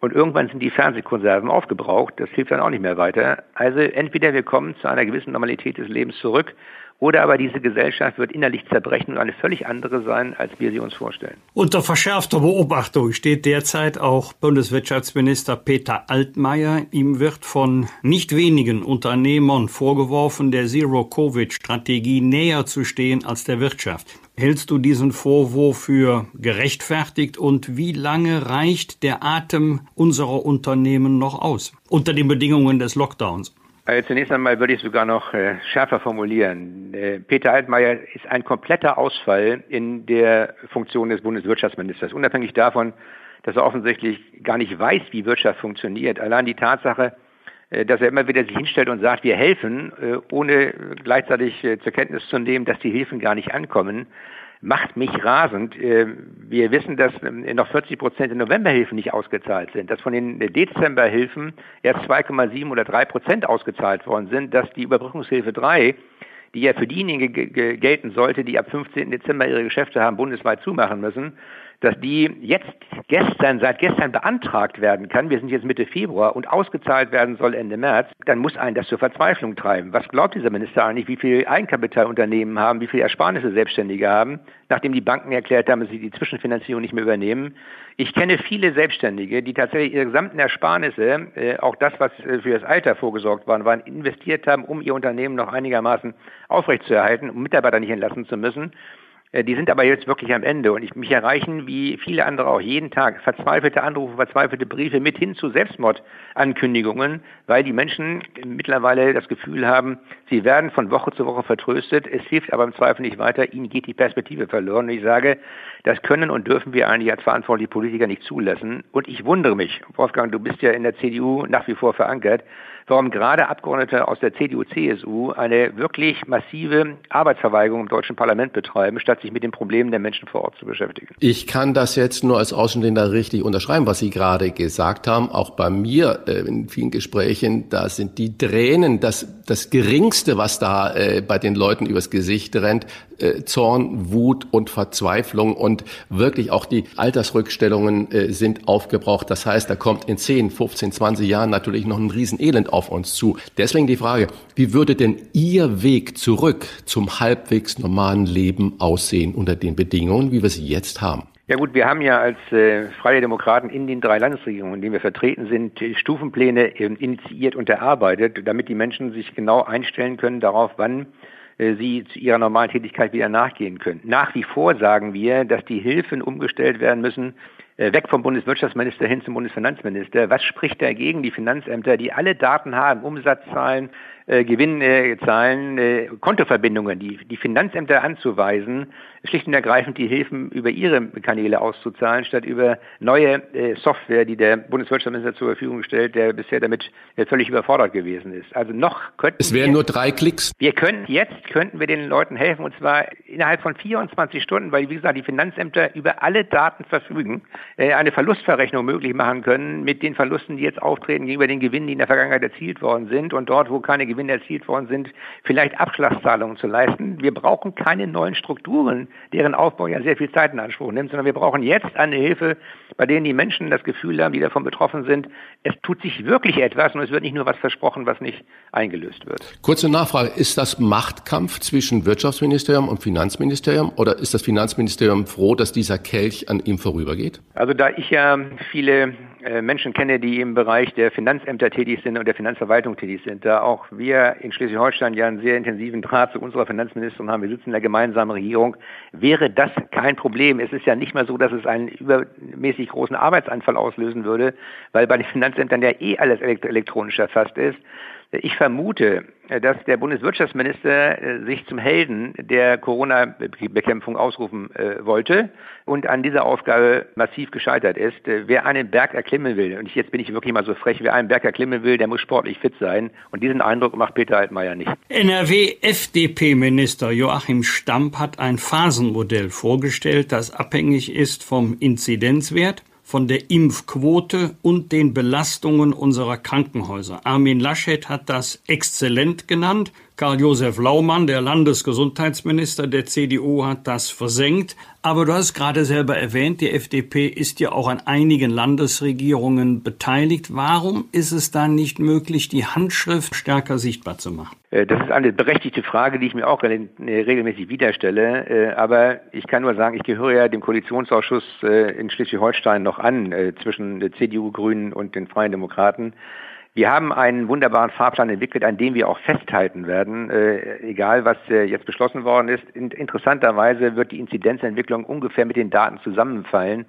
Und irgendwann sind die Fernsehkonserven aufgebraucht. Das hilft dann auch nicht mehr weiter. Also entweder wir kommen zu einer gewissen Normalität des Lebens zurück oder aber diese Gesellschaft wird innerlich zerbrechen und eine völlig andere sein, als wir sie uns vorstellen. Unter verschärfter Beobachtung steht derzeit auch Bundeswirtschaftsminister Peter Altmaier. Ihm wird von nicht wenigen Unternehmern vorgeworfen, der Zero-Covid-Strategie näher zu stehen als der Wirtschaft. Hältst du diesen Vorwurf für gerechtfertigt und wie lange reicht der Atem unserer Unternehmen noch aus unter den Bedingungen des Lockdowns? Also zunächst einmal würde ich sogar noch äh, schärfer formulieren. Äh, Peter Altmaier ist ein kompletter Ausfall in der Funktion des Bundeswirtschaftsministers, unabhängig davon, dass er offensichtlich gar nicht weiß, wie Wirtschaft funktioniert. Allein die Tatsache, dass er immer wieder sich hinstellt und sagt, wir helfen, äh, ohne gleichzeitig äh, zur Kenntnis zu nehmen, dass die Hilfen gar nicht ankommen, macht mich rasend. Äh, wir wissen, dass noch 40 Prozent der Novemberhilfen nicht ausgezahlt sind, dass von den Dezemberhilfen erst 2,7 oder 3 Prozent ausgezahlt worden sind, dass die Überbrückungshilfe 3 die ja für diejenigen gelten sollte, die ab 15. Dezember ihre Geschäfte haben, bundesweit zumachen müssen, dass die jetzt gestern, seit gestern beantragt werden kann, wir sind jetzt Mitte Februar und ausgezahlt werden soll Ende März, dann muss einen das zur Verzweiflung treiben. Was glaubt dieser Minister eigentlich, wie viel Eigenkapitalunternehmen haben, wie viel Ersparnisse Selbstständige haben, nachdem die Banken erklärt haben, dass sie die Zwischenfinanzierung nicht mehr übernehmen? Ich kenne viele Selbstständige, die tatsächlich ihre gesamten Ersparnisse, äh, auch das, was äh, für das Alter vorgesorgt worden waren, investiert haben, um ihr Unternehmen noch einigermaßen aufrechtzuerhalten, um Mitarbeiter nicht entlassen zu müssen. Äh, die sind aber jetzt wirklich am Ende und ich, mich erreichen, wie viele andere auch jeden Tag, verzweifelte Anrufe, verzweifelte Briefe mit hin zu Selbstmordankündigungen, weil die Menschen mittlerweile das Gefühl haben, sie werden von Woche zu Woche vertröstet, es hilft aber im Zweifel nicht weiter, ihnen geht die Perspektive verloren. Und ich sage, das können und dürfen wir eigentlich als verantwortliche Politiker nicht zulassen. Und ich wundere mich, Wolfgang, du bist ja in der CDU nach wie vor verankert, warum gerade Abgeordnete aus der CDU, CSU eine wirklich massive Arbeitsverweigerung im deutschen Parlament betreiben, statt sich mit den Problemen der Menschen vor Ort zu beschäftigen. Ich kann das jetzt nur als Außenstehender richtig unterschreiben, was Sie gerade gesagt haben. Auch bei mir äh, in vielen Gesprächen, da sind die Tränen das, das Geringste, was da äh, bei den Leuten übers Gesicht rennt. Äh, Zorn, Wut und Verzweiflung und wirklich auch die Altersrückstellungen äh, sind aufgebraucht. Das heißt, da kommt in 10, 15, 20 Jahren natürlich noch ein Riesenelend auf uns zu. Deswegen die Frage, wie würde denn Ihr Weg zurück zum halbwegs normalen Leben aussehen unter den Bedingungen, wie wir sie jetzt haben? Ja gut, wir haben ja als äh, Freie Demokraten in den drei Landesregierungen, in denen wir vertreten sind, Stufenpläne äh, initiiert und erarbeitet, damit die Menschen sich genau einstellen können darauf, wann äh, sie zu ihrer normalen Tätigkeit wieder nachgehen können. Nach wie vor sagen wir, dass die Hilfen umgestellt werden müssen weg vom Bundeswirtschaftsminister hin zum Bundesfinanzminister. Was spricht dagegen? Die Finanzämter, die alle Daten haben, Umsatzzahlen, äh, Gewinnzahlen, äh, Kontoverbindungen, die, die Finanzämter anzuweisen, schlicht und ergreifend die Hilfen über ihre Kanäle auszuzahlen, statt über neue äh, Software, die der Bundeswirtschaftsminister zur Verfügung stellt, der bisher damit äh, völlig überfordert gewesen ist. Also noch könnten Es wären nur drei Klicks. Wir können jetzt könnten wir den Leuten helfen und zwar innerhalb von 24 Stunden, weil wie gesagt die Finanzämter über alle Daten verfügen, äh, eine Verlustverrechnung möglich machen können mit den Verlusten, die jetzt auftreten gegenüber den Gewinnen, die in der Vergangenheit erzielt worden sind und dort, wo keine Gewinne erzielt worden sind, vielleicht Abschlagszahlungen zu leisten. Wir brauchen keine neuen Strukturen, deren Aufbau ja sehr viel Zeit in Anspruch nimmt, sondern wir brauchen jetzt eine Hilfe, bei denen die Menschen das Gefühl haben, die davon betroffen sind, es tut sich wirklich etwas und es wird nicht nur was versprochen, was nicht eingelöst wird. Kurze Nachfrage, ist das Machtkampf zwischen Wirtschaftsministerium und Finanzministerium oder ist das Finanzministerium froh, dass dieser Kelch an ihm vorübergeht? Also da ich ja viele Menschen kenne, die im Bereich der Finanzämter tätig sind und der Finanzverwaltung tätig sind, da auch wir in Schleswig-Holstein ja einen sehr intensiven Draht zu unserer Finanzministerin haben, wir sitzen in der gemeinsamen Regierung, wäre das kein Problem. Es ist ja nicht mal so, dass es einen übermäßig großen Arbeitsanfall auslösen würde, weil bei den Finanzämtern ja eh alles elektronisch erfasst ist. Ich vermute, dass der Bundeswirtschaftsminister äh, sich zum Helden der Corona-Bekämpfung ausrufen äh, wollte und an dieser Aufgabe massiv gescheitert ist. Äh, wer einen Berg erklimmen will, und jetzt bin ich wirklich mal so frech, wer einen Berg erklimmen will, der muss sportlich fit sein. Und diesen Eindruck macht Peter Altmaier nicht. NRW-FDP-Minister Joachim Stamp hat ein Phasenmodell vorgestellt, das abhängig ist vom Inzidenzwert von der Impfquote und den Belastungen unserer Krankenhäuser. Armin Laschet hat das exzellent genannt. Karl-Josef Laumann, der Landesgesundheitsminister der CDU, hat das versenkt. Aber du hast gerade selber erwähnt, die FDP ist ja auch an einigen Landesregierungen beteiligt. Warum ist es dann nicht möglich, die Handschrift stärker sichtbar zu machen? Äh, das ist eine berechtigte Frage, die ich mir auch äh, regelmäßig wiederstelle. Äh, aber ich kann nur sagen, ich gehöre ja dem Koalitionsausschuss in Schleswig-Holstein noch an, zwischen CDU, Grünen und den Freien Demokraten. Wir haben einen wunderbaren Fahrplan entwickelt, an dem wir auch festhalten werden, äh, egal was äh, jetzt beschlossen worden ist. In, interessanterweise wird die Inzidenzentwicklung ungefähr mit den Daten zusammenfallen,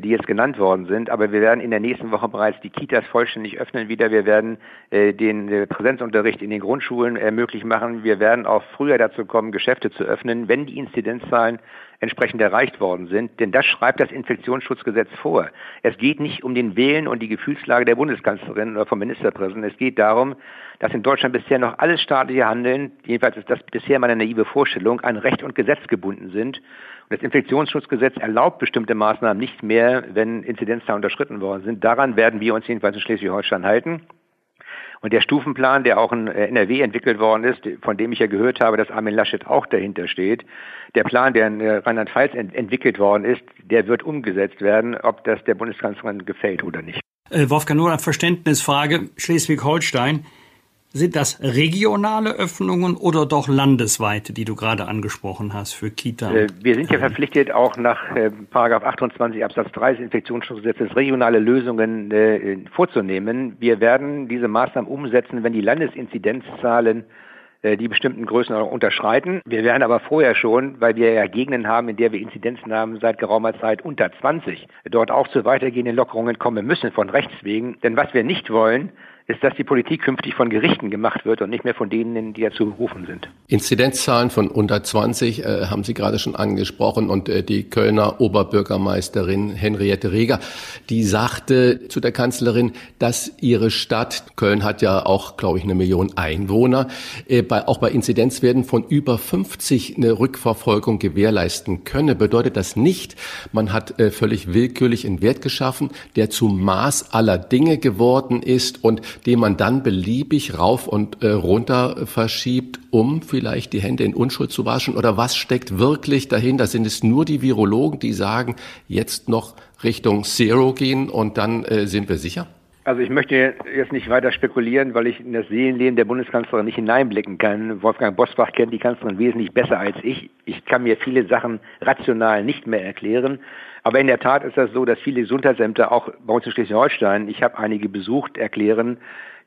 die jetzt genannt worden sind. Aber wir werden in der nächsten Woche bereits die Kitas vollständig öffnen wieder. Wir werden äh, den äh, Präsenzunterricht in den Grundschulen möglich machen. Wir werden auch früher dazu kommen, Geschäfte zu öffnen, wenn die Inzidenzzahlen entsprechend erreicht worden sind. Denn das schreibt das Infektionsschutzgesetz vor. Es geht nicht um den Willen und die Gefühlslage der Bundeskanzlerin oder vom Ministerpräsidenten. Es geht darum, dass in Deutschland bisher noch alles staatliche Handeln, jedenfalls ist das bisher meine naive Vorstellung, an Recht und Gesetz gebunden sind. Das Infektionsschutzgesetz erlaubt bestimmte Maßnahmen nicht mehr, wenn Inzidenzzahlen unterschritten worden sind. Daran werden wir uns jedenfalls in Schleswig-Holstein halten. Und der Stufenplan, der auch in äh, NRW entwickelt worden ist, von dem ich ja gehört habe, dass Armin Laschet auch dahinter steht, der Plan, der in äh, Rheinland-Pfalz ent entwickelt worden ist, der wird umgesetzt werden, ob das der Bundeskanzlerin gefällt oder nicht. Äh, Wolfgang, nur eine Verständnisfrage. Schleswig-Holstein sind das regionale Öffnungen oder doch landesweite, die du gerade angesprochen hast für Kita? Äh, wir sind ja verpflichtet, auch nach äh, 28 Absatz 3 des Infektionsschutzgesetzes regionale Lösungen äh, vorzunehmen. Wir werden diese Maßnahmen umsetzen, wenn die Landesinzidenzzahlen äh, die bestimmten Größen unterschreiten. Wir werden aber vorher schon, weil wir ja Gegenden haben, in der wir Inzidenzen haben seit geraumer Zeit unter 20, dort auch zu weitergehenden Lockerungen kommen müssen von Rechts wegen. Denn was wir nicht wollen, ist, dass die Politik künftig von Gerichten gemacht wird und nicht mehr von denen, die dazu berufen sind. Inzidenzzahlen von unter 20 äh, haben Sie gerade schon angesprochen und äh, die Kölner Oberbürgermeisterin Henriette Reger, die sagte zu der Kanzlerin, dass ihre Stadt, Köln hat ja auch, glaube ich, eine Million Einwohner, äh, bei, auch bei Inzidenzwerten von über 50 eine Rückverfolgung gewährleisten könne. Bedeutet das nicht, man hat äh, völlig willkürlich einen Wert geschaffen, der zum Maß aller Dinge geworden ist und den man dann beliebig rauf und äh, runter verschiebt, um vielleicht die Hände in Unschuld zu waschen? Oder was steckt wirklich dahinter? Sind es nur die Virologen, die sagen, jetzt noch Richtung Zero gehen und dann äh, sind wir sicher? Also ich möchte jetzt nicht weiter spekulieren, weil ich in das Seelenleben der Bundeskanzlerin nicht hineinblicken kann. Wolfgang Bosbach kennt die Kanzlerin wesentlich besser als ich. Ich kann mir viele Sachen rational nicht mehr erklären. Aber in der Tat ist das so, dass viele Gesundheitsämter auch bei uns in Schleswig-Holstein, ich habe einige besucht, erklären,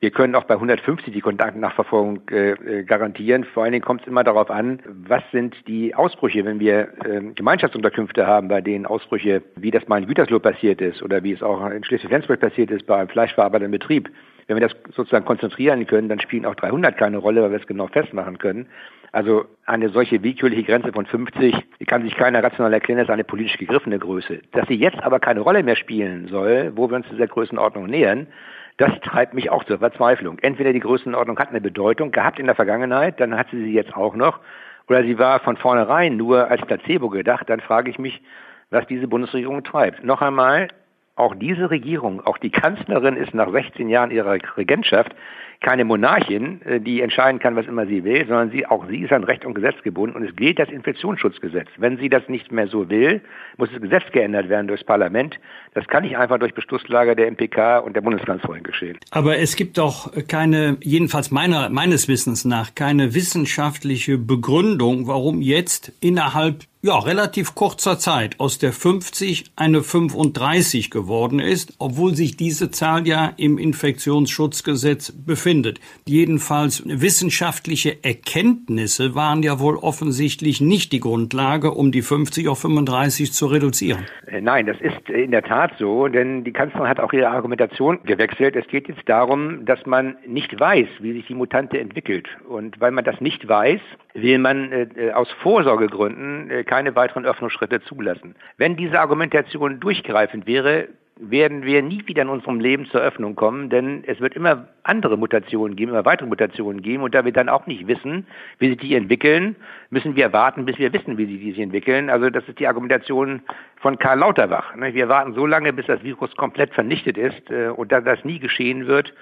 wir können auch bei 150 die Kontaktnachverfolgung äh, äh, garantieren. Vor allen Dingen kommt es immer darauf an, was sind die Ausbrüche, wenn wir äh, Gemeinschaftsunterkünfte haben, bei denen Ausbrüche, wie das mal in Gütersloh passiert ist oder wie es auch in Schleswig-Flensburg passiert ist bei einem fleischverarbeitenden Betrieb. Wenn wir das sozusagen konzentrieren können, dann spielen auch 300 keine Rolle, weil wir es genau festmachen können. Also eine solche willkürliche Grenze von 50, die kann sich keiner rational erklären, das ist eine politisch gegriffene Größe. Dass sie jetzt aber keine Rolle mehr spielen soll, wo wir uns dieser Größenordnung nähern, das treibt mich auch zur Verzweiflung. Entweder die Größenordnung hat eine Bedeutung gehabt in der Vergangenheit, dann hat sie sie jetzt auch noch, oder sie war von vornherein nur als Placebo gedacht, dann frage ich mich, was diese Bundesregierung treibt. Noch einmal, auch diese Regierung, auch die Kanzlerin ist nach 16 Jahren ihrer Regentschaft keine Monarchin, äh, die entscheiden kann, was immer sie will, sondern sie, auch sie ist an Recht und Gesetz gebunden und es gilt das Infektionsschutzgesetz. Wenn sie das nicht mehr so will, muss das Gesetz geändert werden durchs Parlament. Das kann nicht einfach durch Beschlusslage der MPK und der Bundeskanzlerin geschehen. Aber es gibt doch keine, jedenfalls meiner, meines Wissens nach, keine wissenschaftliche Begründung, warum jetzt innerhalb ja, relativ kurzer Zeit aus der 50 eine 35 geworden ist, obwohl sich diese Zahl ja im Infektionsschutzgesetz befindet. Jedenfalls wissenschaftliche Erkenntnisse waren ja wohl offensichtlich nicht die Grundlage, um die 50 auf 35 zu reduzieren. Nein, das ist in der Tat so, denn die Kanzlerin hat auch ihre Argumentation gewechselt. Es geht jetzt darum, dass man nicht weiß, wie sich die Mutante entwickelt. Und weil man das nicht weiß, will man äh, äh aus Vorsorgegründen äh, keine weiteren Öffnungsschritte zulassen. Wenn diese Argumentation durchgreifend wäre, werden wir nie wieder in unserem Leben zur Öffnung kommen, denn es wird immer andere Mutationen geben, immer weitere Mutationen geben und da wir dann auch nicht wissen, wie sich die entwickeln, müssen wir warten, bis wir wissen, wie sie sich entwickeln. Also das ist die Argumentation von Karl Lauterbach. Wir warten so lange, bis das Virus komplett vernichtet ist äh, und da das nie geschehen wird,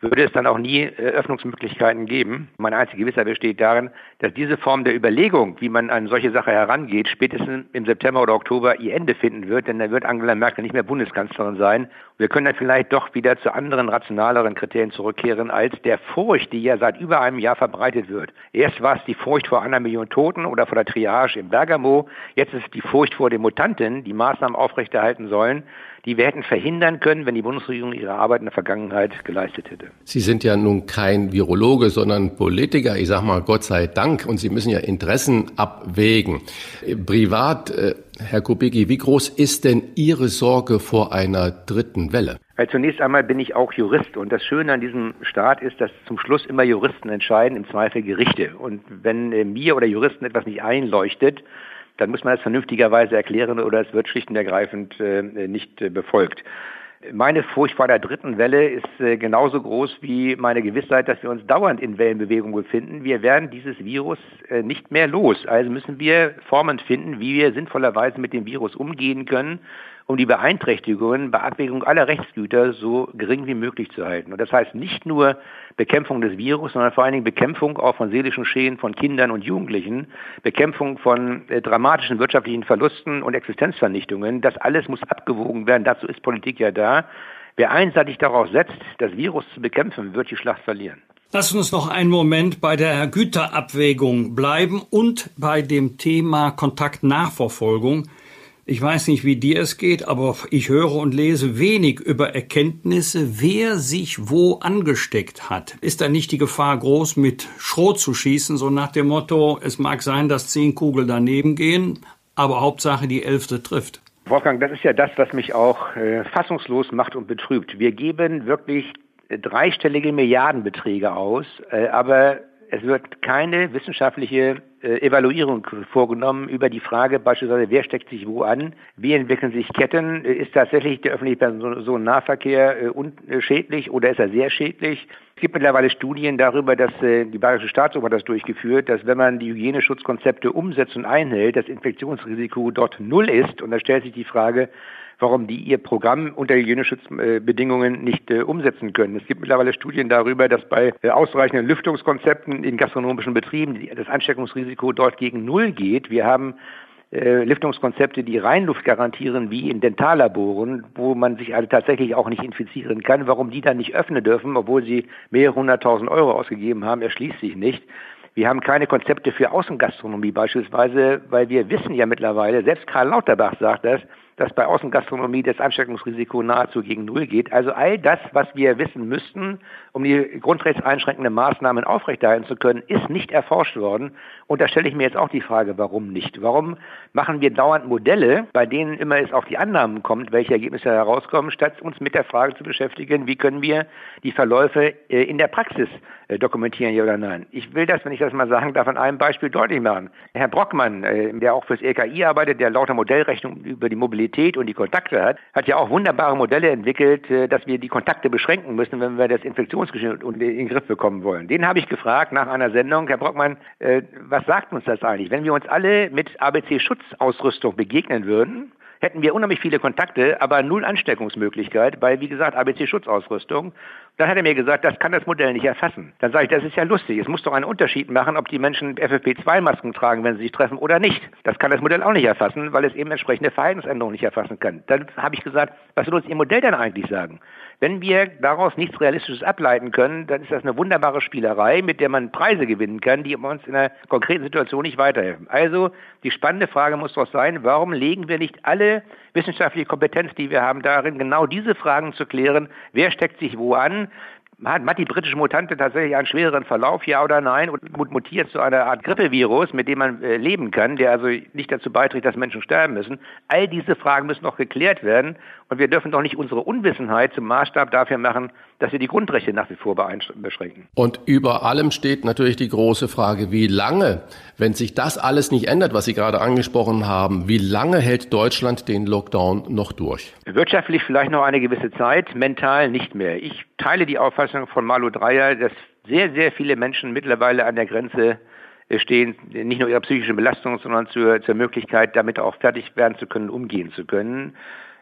würde es dann auch nie äh, Öffnungsmöglichkeiten geben. Meine einzige Gewissheit besteht darin, dass diese Form der Überlegung, wie man an solche Sache herangeht, spätestens im September oder Oktober ihr Ende finden wird, denn dann wird Angela Merkel nicht mehr Bundeskanzlerin sein. Wir können dann vielleicht doch wieder zu anderen rationaleren Kriterien zurückkehren als der Furcht, die ja seit über einem Jahr verbreitet wird. Erst war es die Furcht vor einer Million Toten oder vor der Triage im Bergamo, jetzt ist es die Furcht vor den Mutanten, die Maßnahmen aufrechterhalten sollen die wir hätten verhindern können, wenn die Bundesregierung ihre Arbeit in der Vergangenheit geleistet hätte. Sie sind ja nun kein Virologe, sondern Politiker. Ich sage mal Gott sei Dank. Und Sie müssen ja Interessen abwägen. Privat, äh, Herr Kubicki, wie groß ist denn Ihre Sorge vor einer dritten Welle? Weil zunächst einmal bin ich auch Jurist und das Schöne an diesem Staat ist, dass zum Schluss immer Juristen entscheiden, im Zweifel Gerichte. Und wenn äh, mir oder Juristen etwas nicht einleuchtet, dann muss man das vernünftigerweise erklären oder es wird schlicht und ergreifend äh, nicht äh, befolgt. Meine Furcht vor der dritten Welle ist äh, genauso groß wie meine Gewissheit, dass wir uns dauernd in Wellenbewegung befinden. Wir werden dieses Virus nicht mehr los. Also müssen wir Formen finden, wie wir sinnvollerweise mit dem Virus umgehen können um die Beeinträchtigungen bei Abwägung aller Rechtsgüter so gering wie möglich zu halten. Und das heißt nicht nur Bekämpfung des Virus, sondern vor allen Dingen Bekämpfung auch von seelischen Schäden von Kindern und Jugendlichen, Bekämpfung von äh, dramatischen wirtschaftlichen Verlusten und Existenzvernichtungen. Das alles muss abgewogen werden. Dazu ist Politik ja da. Wer einseitig darauf setzt, das Virus zu bekämpfen, wird die Schlacht verlieren. Lass uns noch einen Moment bei der Güterabwägung bleiben und bei dem Thema Kontaktnachverfolgung. Ich weiß nicht, wie dir es geht, aber ich höre und lese wenig über Erkenntnisse, wer sich wo angesteckt hat. Ist da nicht die Gefahr groß, mit Schrot zu schießen, so nach dem Motto, es mag sein, dass zehn Kugeln daneben gehen, aber Hauptsache die elfte trifft? Wolfgang, das ist ja das, was mich auch äh, fassungslos macht und betrübt. Wir geben wirklich dreistellige Milliardenbeträge aus, äh, aber es wird keine wissenschaftliche Evaluierung vorgenommen über die Frage beispielsweise, wer steckt sich wo an, wie entwickeln sich Ketten, äh, ist tatsächlich der öffentliche Personennahverkehr äh, unschädlich oder ist er sehr schädlich? Es gibt mittlerweile Studien darüber, dass die Bayerische Staatsoper das durchgeführt, dass wenn man die Hygieneschutzkonzepte umsetzt und einhält, das Infektionsrisiko dort null ist. Und da stellt sich die Frage, warum die ihr Programm unter Hygieneschutzbedingungen nicht äh, umsetzen können. Es gibt mittlerweile Studien darüber, dass bei äh, ausreichenden Lüftungskonzepten in gastronomischen Betrieben das Ansteckungsrisiko dort gegen Null geht. Wir haben äh, Lüftungskonzepte, die Reinluft garantieren, wie in Dentallaboren, wo man sich also tatsächlich auch nicht infizieren kann. Warum die dann nicht öffnen dürfen, obwohl sie mehrere hunderttausend Euro ausgegeben haben, erschließt sich nicht. Wir haben keine Konzepte für Außengastronomie beispielsweise, weil wir wissen ja mittlerweile, selbst Karl Lauterbach sagt das, dass bei Außengastronomie das Ansteckungsrisiko nahezu gegen Null geht. Also all das, was wir wissen müssten, um die grundrechtseinschränkenden Maßnahmen aufrechterhalten zu können, ist nicht erforscht worden. Und da stelle ich mir jetzt auch die Frage, warum nicht? Warum machen wir dauernd Modelle, bei denen immer es auf die Annahmen kommt, welche Ergebnisse herauskommen, statt uns mit der Frage zu beschäftigen, wie können wir die Verläufe äh, in der Praxis äh, dokumentieren, ja oder nein? Ich will das, wenn ich das mal sagen darf, an einem Beispiel deutlich machen. Herr Brockmann, äh, der auch fürs LKI arbeitet, der lauter Modellrechnung über die Mobilität und die Kontakte hat, hat ja auch wunderbare Modelle entwickelt, dass wir die Kontakte beschränken müssen, wenn wir das Infektionsgeschehen in den Griff bekommen wollen. Den habe ich gefragt nach einer Sendung, Herr Brockmann, was sagt uns das eigentlich? Wenn wir uns alle mit ABC-Schutzausrüstung begegnen würden, hätten wir unheimlich viele Kontakte, aber null Ansteckungsmöglichkeit, weil, wie gesagt, ABC-Schutzausrüstung. Dann hat er mir gesagt, das kann das Modell nicht erfassen. Dann sage ich, das ist ja lustig. Es muss doch einen Unterschied machen, ob die Menschen FFP2-Masken tragen, wenn sie sich treffen oder nicht. Das kann das Modell auch nicht erfassen, weil es eben entsprechende Verhaltensänderungen nicht erfassen kann. Dann habe ich gesagt, was soll uns Ihr Modell denn eigentlich sagen? Wenn wir daraus nichts Realistisches ableiten können, dann ist das eine wunderbare Spielerei, mit der man Preise gewinnen kann, die uns in einer konkreten Situation nicht weiterhelfen. Also die spannende Frage muss doch sein, warum legen wir nicht alle wissenschaftliche Kompetenz, die wir haben, darin, genau diese Fragen zu klären, wer steckt sich wo an, hat die britische Mutante tatsächlich einen schwereren Verlauf, ja oder nein, und mutiert zu einer Art Grippevirus, mit dem man äh, leben kann, der also nicht dazu beiträgt, dass Menschen sterben müssen? All diese Fragen müssen noch geklärt werden und wir dürfen doch nicht unsere Unwissenheit zum Maßstab dafür machen, dass wir die Grundrechte nach wie vor beschränken. Und über allem steht natürlich die große Frage, wie lange, wenn sich das alles nicht ändert, was Sie gerade angesprochen haben, wie lange hält Deutschland den Lockdown noch durch? Wirtschaftlich vielleicht noch eine gewisse Zeit, mental nicht mehr. Ich teile die Auffassung von Malu Dreyer, dass sehr, sehr viele Menschen mittlerweile an der Grenze stehen, nicht nur ihrer psychischen Belastung, sondern zur, zur Möglichkeit, damit auch fertig werden zu können, umgehen zu können.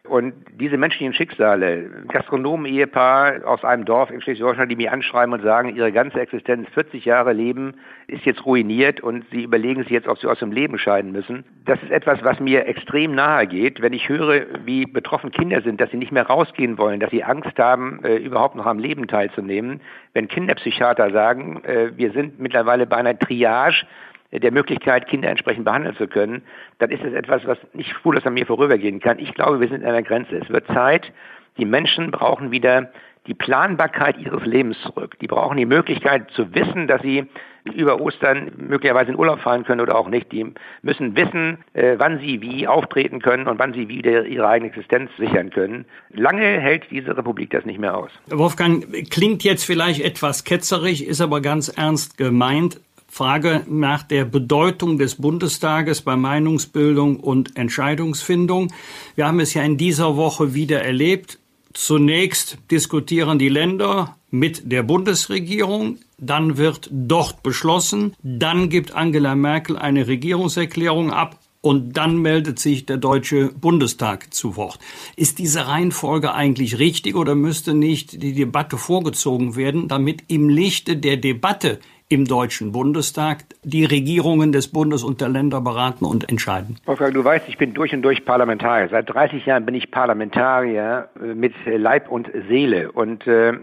Und diese menschlichen Schicksale, Gastronomen-Ehepaar aus einem Dorf in Schleswig-Holstein, die mir anschreiben und sagen, ihre ganze Existenz, 40 Jahre Leben, ist jetzt ruiniert und sie überlegen sich jetzt, ob sie aus dem Leben scheiden müssen. Das ist etwas, was mir extrem nahe geht, wenn ich höre, wie betroffen Kinder sind, dass sie nicht mehr rausgehen wollen, dass sie Angst haben, äh, überhaupt noch am Leben teilzunehmen. Wenn Kinderpsychiater sagen, äh, wir sind mittlerweile bei einer Triage, der Möglichkeit, Kinder entsprechend behandeln zu können, dann ist es etwas, was nicht spurlos an mir vorübergehen kann. Ich glaube, wir sind an einer Grenze. Es wird Zeit. Die Menschen brauchen wieder die Planbarkeit ihres Lebens zurück. Die brauchen die Möglichkeit zu wissen, dass sie über Ostern möglicherweise in Urlaub fahren können oder auch nicht. Die müssen wissen, äh, wann sie wie auftreten können und wann sie wieder ihre eigene Existenz sichern können. Lange hält diese Republik das nicht mehr aus. Wolfgang, klingt jetzt vielleicht etwas ketzerig, ist aber ganz ernst gemeint. Frage nach der Bedeutung des Bundestages bei Meinungsbildung und Entscheidungsfindung. Wir haben es ja in dieser Woche wieder erlebt. Zunächst diskutieren die Länder mit der Bundesregierung, dann wird dort beschlossen, dann gibt Angela Merkel eine Regierungserklärung ab und dann meldet sich der Deutsche Bundestag zu Wort. Ist diese Reihenfolge eigentlich richtig oder müsste nicht die Debatte vorgezogen werden, damit im Lichte der Debatte im Deutschen Bundestag die Regierungen des Bundes und der Länder beraten und entscheiden. Wolfgang, du weißt, ich bin durch und durch Parlamentarier. Seit 30 Jahren bin ich Parlamentarier äh, mit Leib und Seele und äh,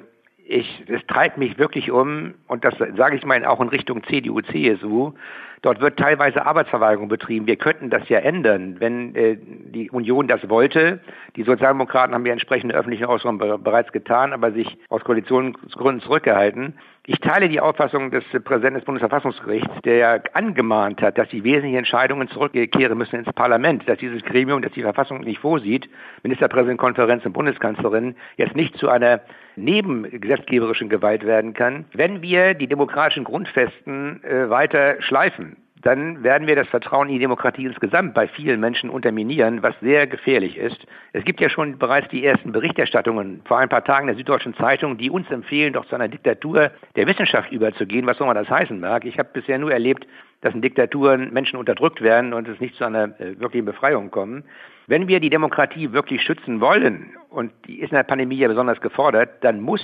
ich, es treibt mich wirklich um, und das sage ich mal auch in Richtung CDU, CSU, Dort wird teilweise Arbeitsverweigerung betrieben. Wir könnten das ja ändern, wenn äh, die Union das wollte. Die Sozialdemokraten haben ja entsprechende öffentliche Äußerungen bereits getan, aber sich aus Koalitionsgründen zurückgehalten. Ich teile die Auffassung des Präsidenten des Bundesverfassungsgerichts, der ja angemahnt hat, dass die wesentlichen Entscheidungen zurückkehren müssen ins Parlament, dass dieses Gremium, das die Verfassung nicht vorsieht, Ministerpräsidentenkonferenz und Bundeskanzlerin, jetzt nicht zu einer nebengesetzgeberischen Gewalt werden kann. Wenn wir die demokratischen Grundfesten äh, weiter schleifen, dann werden wir das Vertrauen in die Demokratie insgesamt bei vielen Menschen unterminieren, was sehr gefährlich ist. Es gibt ja schon bereits die ersten Berichterstattungen vor ein paar Tagen der Süddeutschen Zeitung, die uns empfehlen, doch zu einer Diktatur der Wissenschaft überzugehen, was auch immer das heißen mag. Ich habe bisher nur erlebt, dass in Diktaturen Menschen unterdrückt werden und es nicht zu einer äh, wirklichen Befreiung kommen. Wenn wir die Demokratie wirklich schützen wollen, und die ist in der Pandemie ja besonders gefordert, dann muss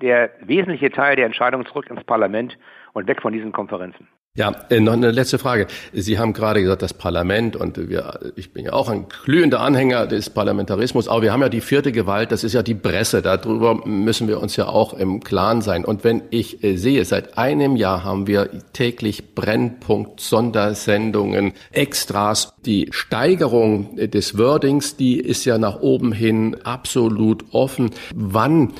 der wesentliche Teil der Entscheidung zurück ins Parlament und weg von diesen Konferenzen. Ja, äh, noch eine letzte Frage. Sie haben gerade gesagt, das Parlament und wir, ich bin ja auch ein glühender Anhänger des Parlamentarismus, aber wir haben ja die vierte Gewalt, das ist ja die Presse. Darüber müssen wir uns ja auch im Klaren sein. Und wenn ich äh, sehe, seit einem Jahr haben wir täglich Brennpunkt, Sondersendungen, Extras. Die Steigerung des Wordings, die ist ja nach oben hin absolut offen. Wann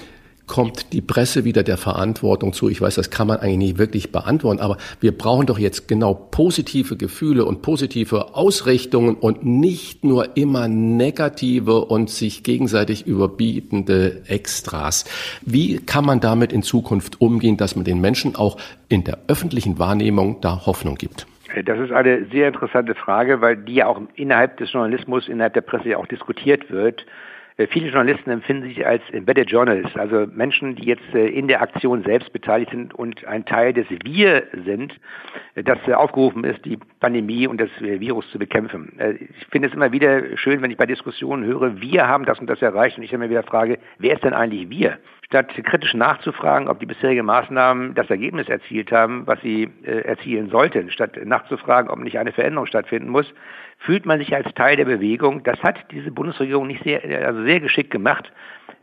kommt die Presse wieder der Verantwortung zu. Ich weiß, das kann man eigentlich nicht wirklich beantworten, aber wir brauchen doch jetzt genau positive Gefühle und positive Ausrichtungen und nicht nur immer negative und sich gegenseitig überbietende Extras. Wie kann man damit in Zukunft umgehen, dass man den Menschen auch in der öffentlichen Wahrnehmung da Hoffnung gibt? Das ist eine sehr interessante Frage, weil die ja auch innerhalb des Journalismus, innerhalb der Presse ja auch diskutiert wird. Äh, viele Journalisten empfinden sich als Embedded Journalists, also Menschen, die jetzt äh, in der Aktion selbst beteiligt sind und ein Teil des Wir sind, äh, das aufgerufen ist, die Pandemie und das Virus zu bekämpfen. Ich finde es immer wieder schön, wenn ich bei Diskussionen höre, wir haben das und das erreicht und ich immer wieder frage, wer ist denn eigentlich wir? Statt kritisch nachzufragen, ob die bisherigen Maßnahmen das Ergebnis erzielt haben, was sie erzielen sollten, statt nachzufragen, ob nicht eine Veränderung stattfinden muss, fühlt man sich als Teil der Bewegung. Das hat diese Bundesregierung nicht sehr, also sehr geschickt gemacht,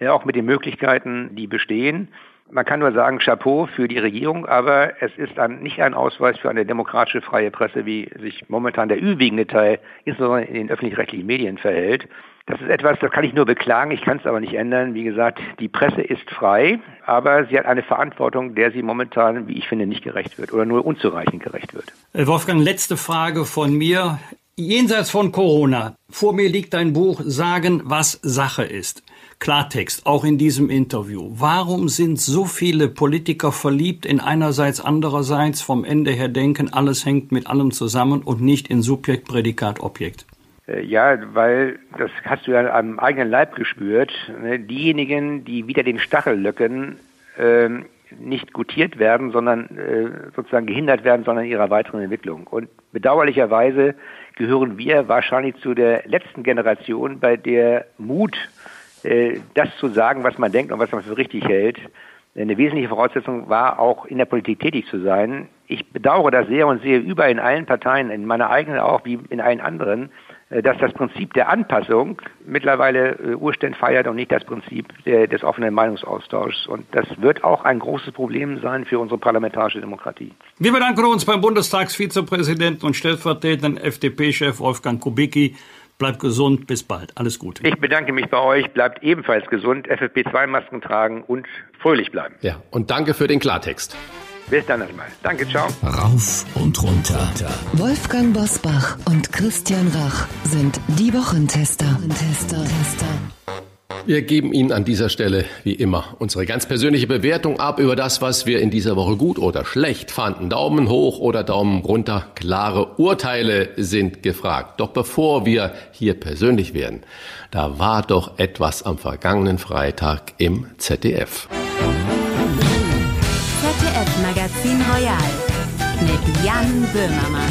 ja, auch mit den Möglichkeiten, die bestehen. Man kann nur sagen, Chapeau für die Regierung, aber es ist ein, nicht ein Ausweis für eine demokratische freie Presse, wie sich momentan der überwiegende Teil, insbesondere in den öffentlich-rechtlichen Medien, verhält. Das ist etwas, das kann ich nur beklagen, ich kann es aber nicht ändern. Wie gesagt, die Presse ist frei, aber sie hat eine Verantwortung, der sie momentan, wie ich finde, nicht gerecht wird oder nur unzureichend gerecht wird. Äh, Wolfgang, letzte Frage von mir. Jenseits von Corona, vor mir liegt ein Buch Sagen, was Sache ist. Klartext, auch in diesem Interview. Warum sind so viele Politiker verliebt in einerseits, andererseits vom Ende her denken, alles hängt mit allem zusammen und nicht in Subjekt, Prädikat, Objekt? Äh, ja, weil das hast du ja am eigenen Leib gespürt. Ne? Diejenigen, die wieder den Stachel löcken, ähm, nicht gutiert werden, sondern äh, sozusagen gehindert werden, sondern ihrer weiteren Entwicklung. Und bedauerlicherweise gehören wir wahrscheinlich zu der letzten Generation, bei der Mut, äh, das zu sagen, was man denkt und was man für richtig hält, eine wesentliche Voraussetzung war, auch in der Politik tätig zu sein. Ich bedauere das sehr und sehe überall in allen Parteien, in meiner eigenen auch wie in allen anderen, dass das Prinzip der Anpassung mittlerweile äh, Urständ feiert und nicht das Prinzip der, des offenen Meinungsaustauschs. Und das wird auch ein großes Problem sein für unsere parlamentarische Demokratie. Wir bedanken uns beim Bundestagsvizepräsidenten und stellvertretenden FDP-Chef Wolfgang Kubicki. Bleibt gesund, bis bald. Alles Gute. Ich bedanke mich bei euch, bleibt ebenfalls gesund, FFP2-Masken tragen und fröhlich bleiben. Ja, und danke für den Klartext. Bis dann erstmal. Danke, ciao. Rauf und runter. Wolfgang Bosbach und Christian Rach sind die Wochentester. Tester. Wir geben Ihnen an dieser Stelle, wie immer, unsere ganz persönliche Bewertung ab über das, was wir in dieser Woche gut oder schlecht fanden. Daumen hoch oder Daumen runter. Klare Urteile sind gefragt. Doch bevor wir hier persönlich werden, da war doch etwas am vergangenen Freitag im ZDF. Magazin Royal mit Jan Böhmermann.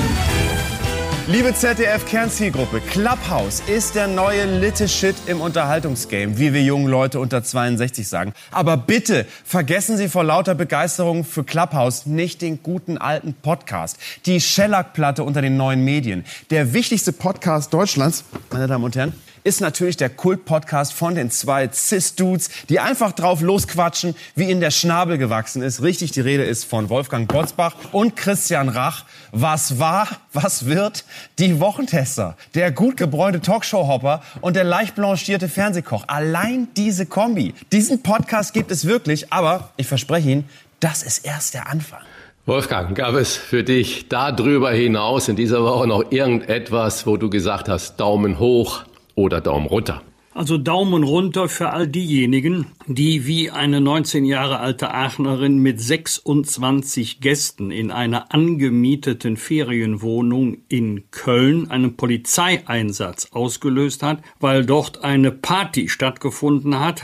Liebe ZDF-Kernzielgruppe, Clubhouse ist der neue Litte Shit im Unterhaltungsgame, wie wir jungen Leute unter 62 sagen. Aber bitte vergessen Sie vor lauter Begeisterung für Clubhouse nicht den guten alten Podcast, die Shellac-Platte unter den neuen Medien, der wichtigste Podcast Deutschlands, meine Damen und Herren ist natürlich der Kult-Podcast von den zwei Cis-Dudes, die einfach drauf losquatschen, wie ihnen der Schnabel gewachsen ist. Richtig, die Rede ist von Wolfgang Botzbach und Christian Rach. Was war, was wird? Die Wochentester, der gut gebräunte Talkshow-Hopper und der leicht blanchierte Fernsehkoch. Allein diese Kombi. Diesen Podcast gibt es wirklich, aber ich verspreche Ihnen, das ist erst der Anfang. Wolfgang, gab es für dich darüber hinaus in dieser Woche noch irgendetwas, wo du gesagt hast, Daumen hoch, oder Daumen runter. Also Daumen runter für all diejenigen, die wie eine 19 Jahre alte Aachenerin mit 26 Gästen in einer angemieteten Ferienwohnung in Köln einen Polizeieinsatz ausgelöst hat, weil dort eine Party stattgefunden hat.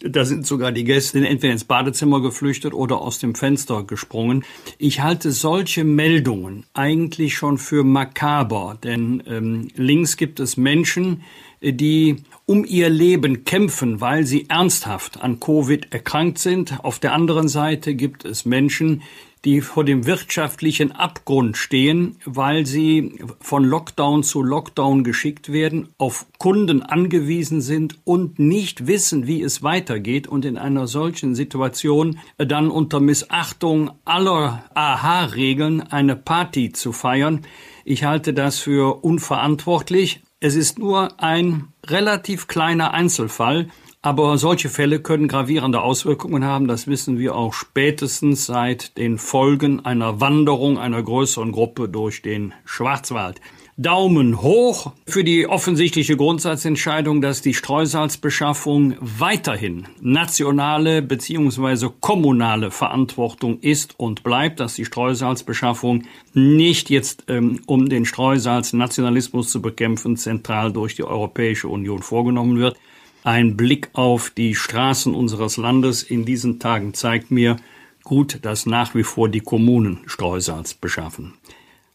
Da sind sogar die Gäste entweder ins Badezimmer geflüchtet oder aus dem Fenster gesprungen. Ich halte solche Meldungen eigentlich schon für makaber, denn ähm, links gibt es Menschen, die um ihr Leben kämpfen, weil sie ernsthaft an Covid erkrankt sind. Auf der anderen Seite gibt es Menschen, die vor dem wirtschaftlichen Abgrund stehen, weil sie von Lockdown zu Lockdown geschickt werden, auf Kunden angewiesen sind und nicht wissen, wie es weitergeht und in einer solchen Situation dann unter Missachtung aller AHA-Regeln eine Party zu feiern. Ich halte das für unverantwortlich. Es ist nur ein relativ kleiner Einzelfall, aber solche Fälle können gravierende Auswirkungen haben. Das wissen wir auch spätestens seit den Folgen einer Wanderung einer größeren Gruppe durch den Schwarzwald. Daumen hoch für die offensichtliche Grundsatzentscheidung, dass die Streusalzbeschaffung weiterhin nationale bzw. kommunale Verantwortung ist und bleibt, dass die Streusalzbeschaffung nicht jetzt, ähm, um den Streusalznationalismus zu bekämpfen, zentral durch die Europäische Union vorgenommen wird. Ein Blick auf die Straßen unseres Landes in diesen Tagen zeigt mir, gut, dass nach wie vor die Kommunen Streusalz beschaffen.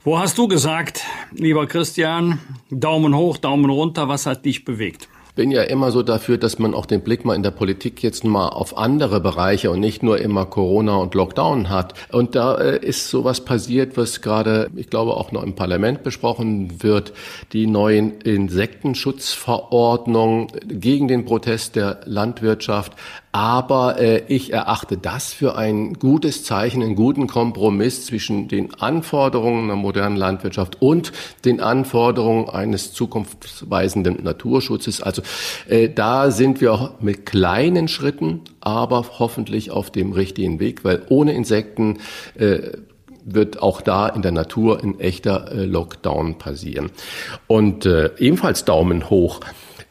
Wo hast du gesagt, lieber Christian, Daumen hoch, Daumen runter, was hat dich bewegt? bin ja immer so dafür, dass man auch den Blick mal in der Politik jetzt mal auf andere Bereiche und nicht nur immer Corona und Lockdown hat. Und da äh, ist sowas passiert, was gerade, ich glaube, auch noch im Parlament besprochen wird, die neuen Insektenschutzverordnung gegen den Protest der Landwirtschaft. Aber äh, ich erachte das für ein gutes Zeichen, einen guten Kompromiss zwischen den Anforderungen einer modernen Landwirtschaft und den Anforderungen eines zukunftsweisenden Naturschutzes. Also äh, da sind wir auch mit kleinen Schritten, aber hoffentlich auf dem richtigen Weg, weil ohne Insekten äh, wird auch da in der Natur ein echter äh, Lockdown passieren. Und äh, ebenfalls Daumen hoch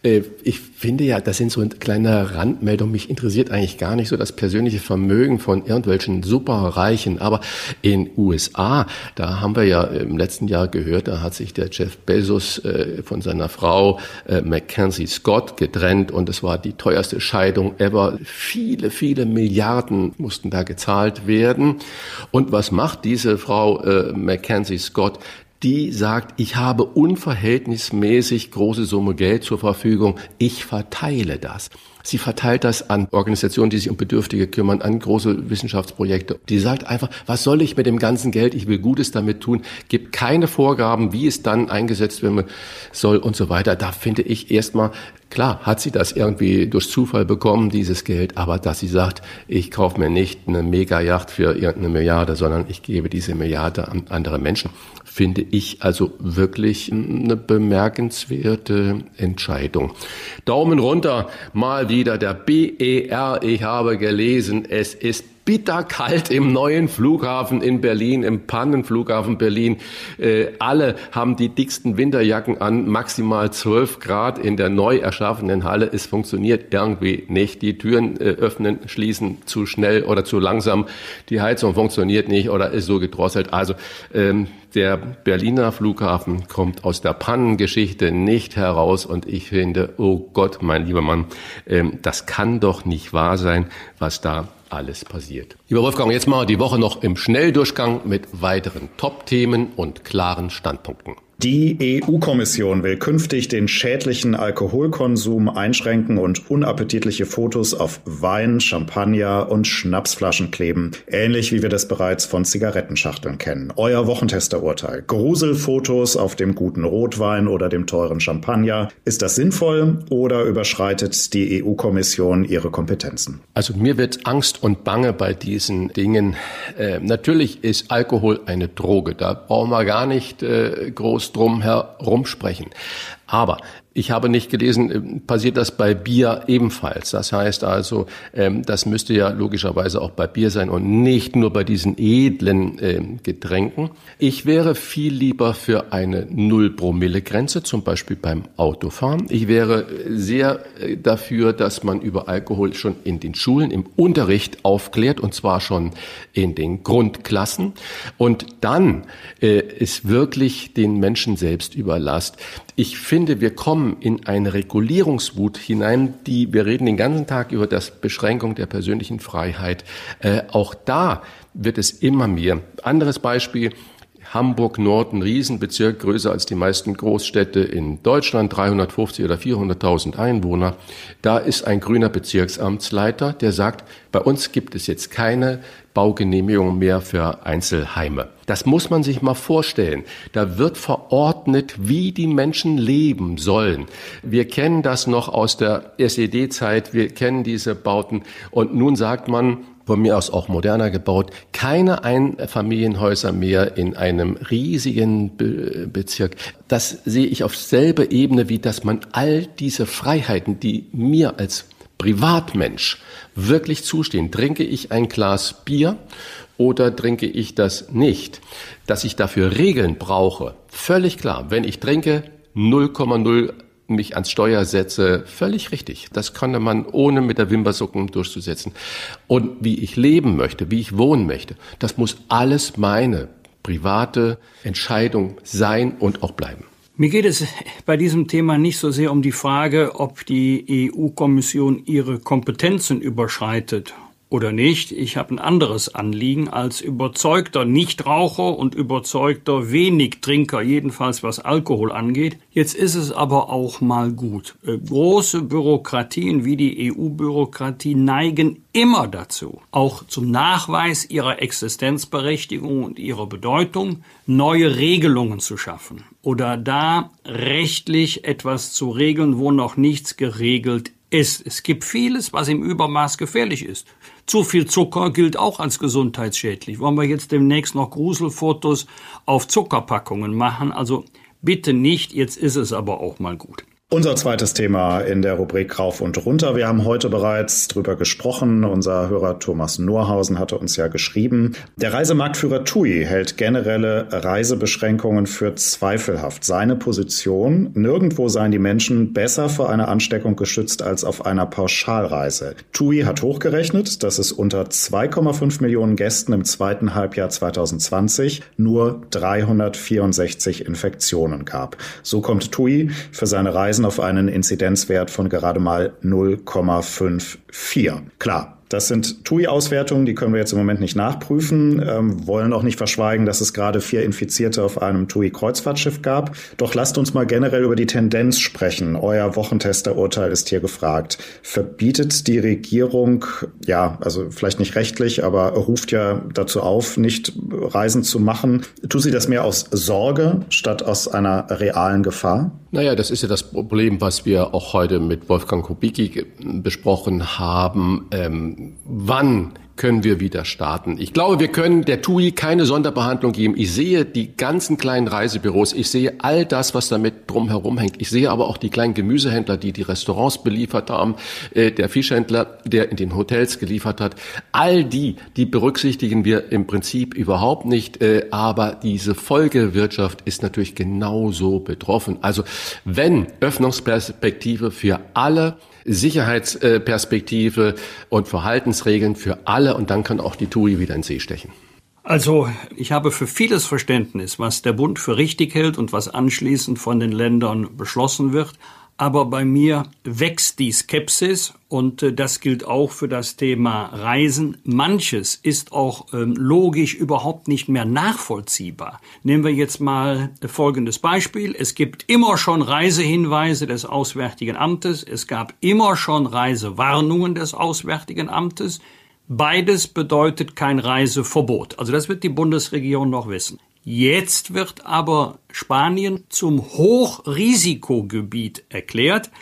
ich finde ja, das sind so kleine Randmeldungen. Mich interessiert eigentlich gar nicht so das persönliche Vermögen von irgendwelchen Superreichen. Aber in USA, da haben wir ja im letzten Jahr gehört, da hat sich der Jeff Bezos äh, von seiner Frau äh, Mackenzie Scott getrennt und es war die teuerste Scheidung ever. Viele, viele Milliarden mussten da gezahlt werden. Und was macht diese Frau Mackenzie Scott? Die sagt, ich habe unverhältnismäßig große Summe Geld zur Verfügung, ich verteile das. Sie verteilt das an Organisationen, die sich um Bedürftige kümmern, an große Wissenschaftsprojekte. Die sagt einfach, was soll ich mit dem ganzen Geld? Ich will Gutes damit tun. Gibt keine Vorgaben, wie es dann eingesetzt werden soll und so weiter. Da finde ich erstmal, klar, hat sie das irgendwie durch Zufall bekommen, dieses Geld, aber dass sie sagt, ich kaufe mir nicht eine Mega-Yacht für irgendeine Milliarde, sondern ich gebe diese Milliarde an andere Menschen finde ich also wirklich eine bemerkenswerte Entscheidung. Daumen runter, mal wieder der BER. Ich habe gelesen, es ist bitterkalt im neuen Flughafen in Berlin, im Pannenflughafen Berlin. Äh, alle haben die dicksten Winterjacken an, maximal 12 Grad in der neu erschaffenen Halle. Es funktioniert irgendwie nicht. Die Türen äh, öffnen, schließen zu schnell oder zu langsam. Die Heizung funktioniert nicht oder ist so gedrosselt. Also ähm, der Berliner Flughafen kommt aus der Pannengeschichte nicht heraus und ich finde, oh Gott, mein lieber Mann, ähm, das kann doch nicht wahr sein, was da alles passiert. Lieber Wolfgang, jetzt mal die Woche noch im Schnelldurchgang mit weiteren Top-Themen und klaren Standpunkten. Die EU-Kommission will künftig den schädlichen Alkoholkonsum einschränken und unappetitliche Fotos auf Wein, Champagner und Schnapsflaschen kleben, ähnlich wie wir das bereits von Zigarettenschachteln kennen. Euer Wochentesterurteil. Gruselfotos auf dem guten Rotwein oder dem teuren Champagner. Ist das sinnvoll oder überschreitet die EU-Kommission ihre Kompetenzen? Also mir wird Angst und Bange bei diesen Dingen. Äh, natürlich ist Alkohol eine Droge. Da brauchen wir gar nicht äh, groß drum herum sprechen. Aber ich habe nicht gelesen, äh, passiert das bei Bier ebenfalls. Das heißt also, ähm, das müsste ja logischerweise auch bei Bier sein und nicht nur bei diesen edlen ähm, Getränken. Ich wäre viel lieber für eine Null-Promille-Grenze, zum Beispiel beim Autofahren. Ich wäre sehr äh, dafür, dass man über Alkohol schon in den Schulen im Unterricht aufklärt und zwar schon in den Grundklassen und dann äh, es wirklich den Menschen selbst überlasst. Ich finde, wir kommen in eine Regulierungswut hinein, die, wir reden den ganzen Tag über das Beschränkung der persönlichen Freiheit. Äh, auch da wird es immer mehr. Anderes Beispiel, Hamburg Nord, ein Riesenbezirk, größer als die meisten Großstädte in Deutschland, 350 oder 400.000 Einwohner. Da ist ein grüner Bezirksamtsleiter, der sagt, bei uns gibt es jetzt keine Baugenehmigung mehr für Einzelheime. Das muss man sich mal vorstellen. Da wird verordnet, wie die Menschen leben sollen. Wir kennen das noch aus der SED-Zeit. Wir kennen diese Bauten. Und nun sagt man, von mir aus auch moderner gebaut, keine Einfamilienhäuser mehr in einem riesigen Be Bezirk. Das sehe ich auf selbe Ebene, wie dass man all diese Freiheiten, die mir als Privatmensch wirklich zustehen. Trinke ich ein Glas Bier oder trinke ich das nicht? Dass ich dafür Regeln brauche, völlig klar. Wenn ich trinke, 0,0 mich ans Steuer setze, völlig richtig. Das kann man ohne mit der Wimpersucken durchzusetzen. Und wie ich leben möchte, wie ich wohnen möchte, das muss alles meine private Entscheidung sein und auch bleiben. Mir geht es bei diesem Thema nicht so sehr um die Frage, ob die EU-Kommission ihre Kompetenzen überschreitet oder nicht. Ich habe ein anderes Anliegen als überzeugter Nichtraucher und überzeugter Wenigtrinker, jedenfalls was Alkohol angeht. Jetzt ist es aber auch mal gut. Äh, große Bürokratien wie die EU-Bürokratie neigen immer dazu, auch zum Nachweis ihrer Existenzberechtigung und ihrer Bedeutung, neue Regelungen zu schaffen oder da rechtlich etwas zu regeln, wo noch nichts geregelt ist. Es gibt vieles, was im Übermaß gefährlich ist. Zu viel Zucker gilt auch als gesundheitsschädlich. Wollen wir jetzt demnächst noch Gruselfotos auf Zuckerpackungen machen? Also bitte nicht, jetzt ist es aber auch mal gut. Unser zweites Thema in der Rubrik Rauf und Runter. Wir haben heute bereits drüber gesprochen. Unser Hörer Thomas Norhausen hatte uns ja geschrieben. Der Reisemarktführer TUI hält generelle Reisebeschränkungen für zweifelhaft. Seine Position, nirgendwo seien die Menschen besser vor einer Ansteckung geschützt als auf einer Pauschalreise. TUI hat hochgerechnet, dass es unter 2,5 Millionen Gästen im zweiten Halbjahr 2020 nur 364 Infektionen gab. So kommt TUI für seine Reisen auf einen Inzidenzwert von gerade mal 0,54. Klar, das sind TUI-Auswertungen, die können wir jetzt im Moment nicht nachprüfen, ähm, wollen auch nicht verschweigen, dass es gerade vier Infizierte auf einem TUI-Kreuzfahrtschiff gab. Doch lasst uns mal generell über die Tendenz sprechen. Euer Wochentester-Urteil ist hier gefragt. Verbietet die Regierung, ja, also vielleicht nicht rechtlich, aber ruft ja dazu auf, nicht Reisen zu machen. Tut sie das mehr aus Sorge statt aus einer realen Gefahr? Naja, das ist ja das Problem, was wir auch heute mit Wolfgang Kubicki besprochen haben. Ähm, wann können wir wieder starten. Ich glaube, wir können der TUI keine Sonderbehandlung geben. Ich sehe die ganzen kleinen Reisebüros, ich sehe all das, was damit drumherum hängt. Ich sehe aber auch die kleinen Gemüsehändler, die die Restaurants beliefert haben, äh, der Fischhändler, der in den Hotels geliefert hat. All die, die berücksichtigen wir im Prinzip überhaupt nicht. Äh, aber diese Folgewirtschaft ist natürlich genauso betroffen. Also wenn Öffnungsperspektive für alle Sicherheitsperspektive und Verhaltensregeln für alle und dann kann auch die TUI wieder in See stechen. Also, ich habe für vieles Verständnis, was der Bund für richtig hält und was anschließend von den Ländern beschlossen wird aber bei mir wächst die Skepsis und äh, das gilt auch für das Thema Reisen. Manches ist auch ähm, logisch überhaupt nicht mehr nachvollziehbar. Nehmen wir jetzt mal folgendes Beispiel. Es gibt immer schon Reisehinweise des Auswärtigen Amtes. Es gab immer schon Reisewarnungen des Auswärtigen Amtes. Beides bedeutet kein Reiseverbot. Also das wird die Bundesregierung noch wissen. Jetzt wird aber Spanien zum Hochrisikogebiet erklärt.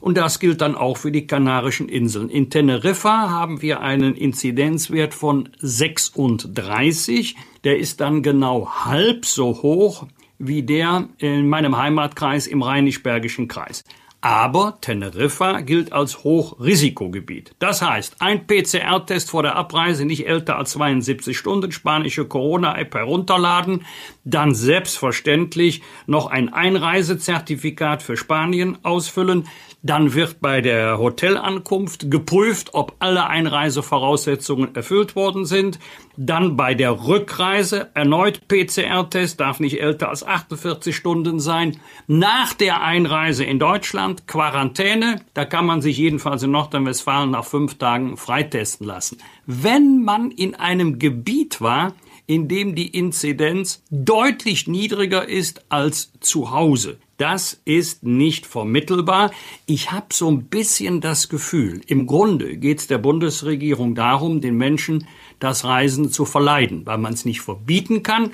Und das gilt dann auch für die Kanarischen Inseln. In Teneriffa haben wir einen Inzidenzwert von 36. Der ist dann genau halb so hoch wie der in meinem Heimatkreis im Rheinisch-Bergischen Kreis. Aber Teneriffa gilt als Hochrisikogebiet. Das heißt, ein PCR-Test vor der Abreise nicht älter als 72 Stunden, spanische Corona-App herunterladen, dann selbstverständlich noch ein Einreisezertifikat für Spanien ausfüllen, dann wird bei der Hotelankunft geprüft, ob alle Einreisevoraussetzungen erfüllt worden sind. Dann bei der Rückreise erneut PCR-Test, darf nicht älter als 48 Stunden sein. Nach der Einreise in Deutschland Quarantäne, da kann man sich jedenfalls in Nordrhein-Westfalen nach fünf Tagen freitesten lassen. Wenn man in einem Gebiet war, in dem die Inzidenz deutlich niedriger ist als zu Hause. Das ist nicht vermittelbar. Ich habe so ein bisschen das Gefühl, im Grunde geht es der Bundesregierung darum, den Menschen das Reisen zu verleiden, weil man es nicht verbieten kann,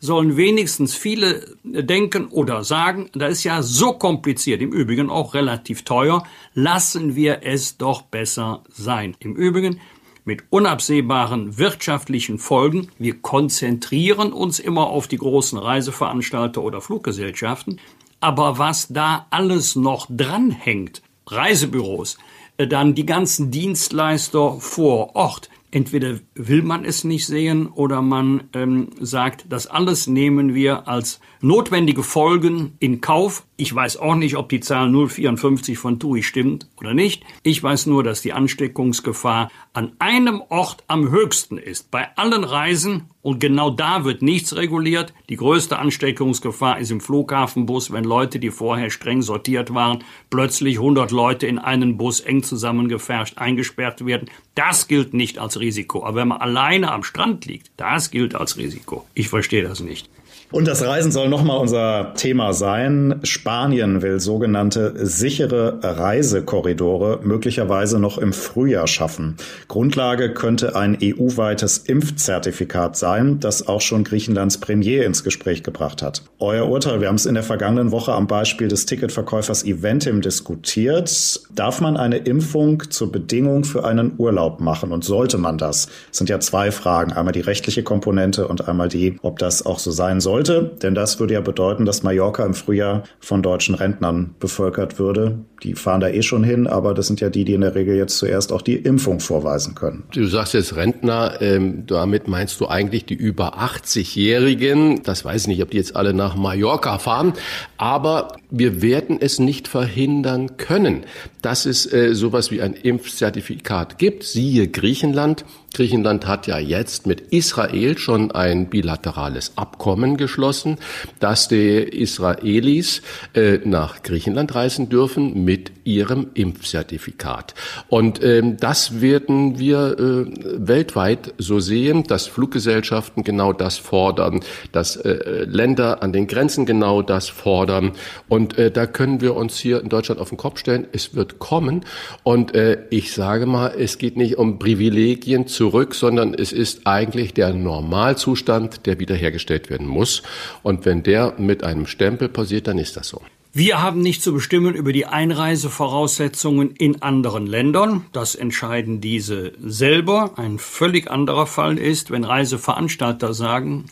sollen wenigstens viele denken oder sagen, da ist ja so kompliziert, im Übrigen auch relativ teuer, lassen wir es doch besser sein. Im Übrigen mit unabsehbaren wirtschaftlichen Folgen. Wir konzentrieren uns immer auf die großen Reiseveranstalter oder Fluggesellschaften. Aber was da alles noch dranhängt, Reisebüros, äh, dann die ganzen Dienstleister vor Ort, entweder will man es nicht sehen oder man ähm, sagt, das alles nehmen wir als notwendige Folgen in Kauf. Ich weiß auch nicht, ob die Zahl 054 von TUI stimmt oder nicht. Ich weiß nur, dass die Ansteckungsgefahr an einem Ort am höchsten ist. Bei allen Reisen und genau da wird nichts reguliert. Die größte Ansteckungsgefahr ist im Flughafenbus, wenn Leute, die vorher streng sortiert waren, plötzlich 100 Leute in einen Bus eng zusammengefärscht eingesperrt werden. Das gilt nicht als Risiko. Aber wenn man alleine am Strand liegt, das gilt als Risiko. Ich verstehe das nicht. Und das Reisen soll nochmal unser Thema sein. Spanien will sogenannte sichere Reisekorridore möglicherweise noch im Frühjahr schaffen. Grundlage könnte ein EU-weites Impfzertifikat sein, das auch schon Griechenlands Premier ins Gespräch gebracht hat. Euer Urteil, wir haben es in der vergangenen Woche am Beispiel des Ticketverkäufers Eventim diskutiert. Darf man eine Impfung zur Bedingung für einen Urlaub machen und sollte man das? Das sind ja zwei Fragen. Einmal die rechtliche Komponente und einmal die, ob das auch so sein sollte sollte, denn das würde ja bedeuten, dass Mallorca im Frühjahr von deutschen Rentnern bevölkert würde. Die fahren da eh schon hin, aber das sind ja die, die in der Regel jetzt zuerst auch die Impfung vorweisen können. Du sagst jetzt Rentner, ähm, damit meinst du eigentlich die über 80-Jährigen. Das weiß ich nicht, ob die jetzt alle nach Mallorca fahren, aber wir werden es nicht verhindern können, dass es äh, sowas wie ein Impfzertifikat gibt. Siehe Griechenland. Griechenland hat ja jetzt mit Israel schon ein bilaterales Abkommen geschlossen, dass die Israelis äh, nach Griechenland reisen dürfen mit ihrem Impfzertifikat. Und ähm, das werden wir äh, weltweit so sehen, dass Fluggesellschaften genau das fordern, dass äh, Länder an den Grenzen genau das fordern. Und äh, da können wir uns hier in Deutschland auf den Kopf stellen. Es wird kommen. Und äh, ich sage mal, es geht nicht um Privilegien zu zurück, sondern es ist eigentlich der Normalzustand, der wiederhergestellt werden muss. Und wenn der mit einem Stempel passiert, dann ist das so. Wir haben nicht zu bestimmen über die Einreisevoraussetzungen in anderen Ländern. Das entscheiden diese selber. Ein völlig anderer Fall ist, wenn Reiseveranstalter sagen,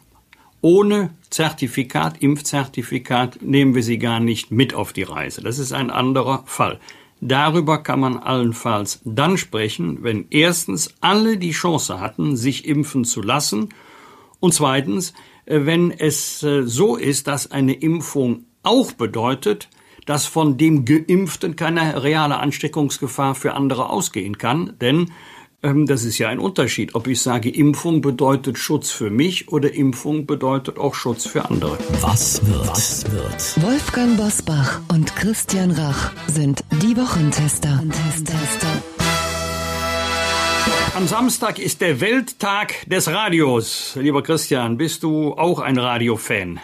ohne Zertifikat, Impfzertifikat nehmen wir sie gar nicht mit auf die Reise. Das ist ein anderer Fall. Darüber kann man allenfalls dann sprechen, wenn erstens alle die Chance hatten, sich impfen zu lassen und zweitens, äh, wenn es äh, so ist, dass eine Impfung auch bedeutet, dass von dem Geimpften keine reale Ansteckungsgefahr für andere ausgehen kann, denn das ist ja ein Unterschied, ob ich sage, Impfung bedeutet Schutz für mich oder Impfung bedeutet auch Schutz für andere. Was wird? Was wird? Wolfgang Bosbach und Christian Rach sind die Wochentester. Am Samstag ist der Welttag des Radios. Lieber Christian, bist du auch ein Radiofan?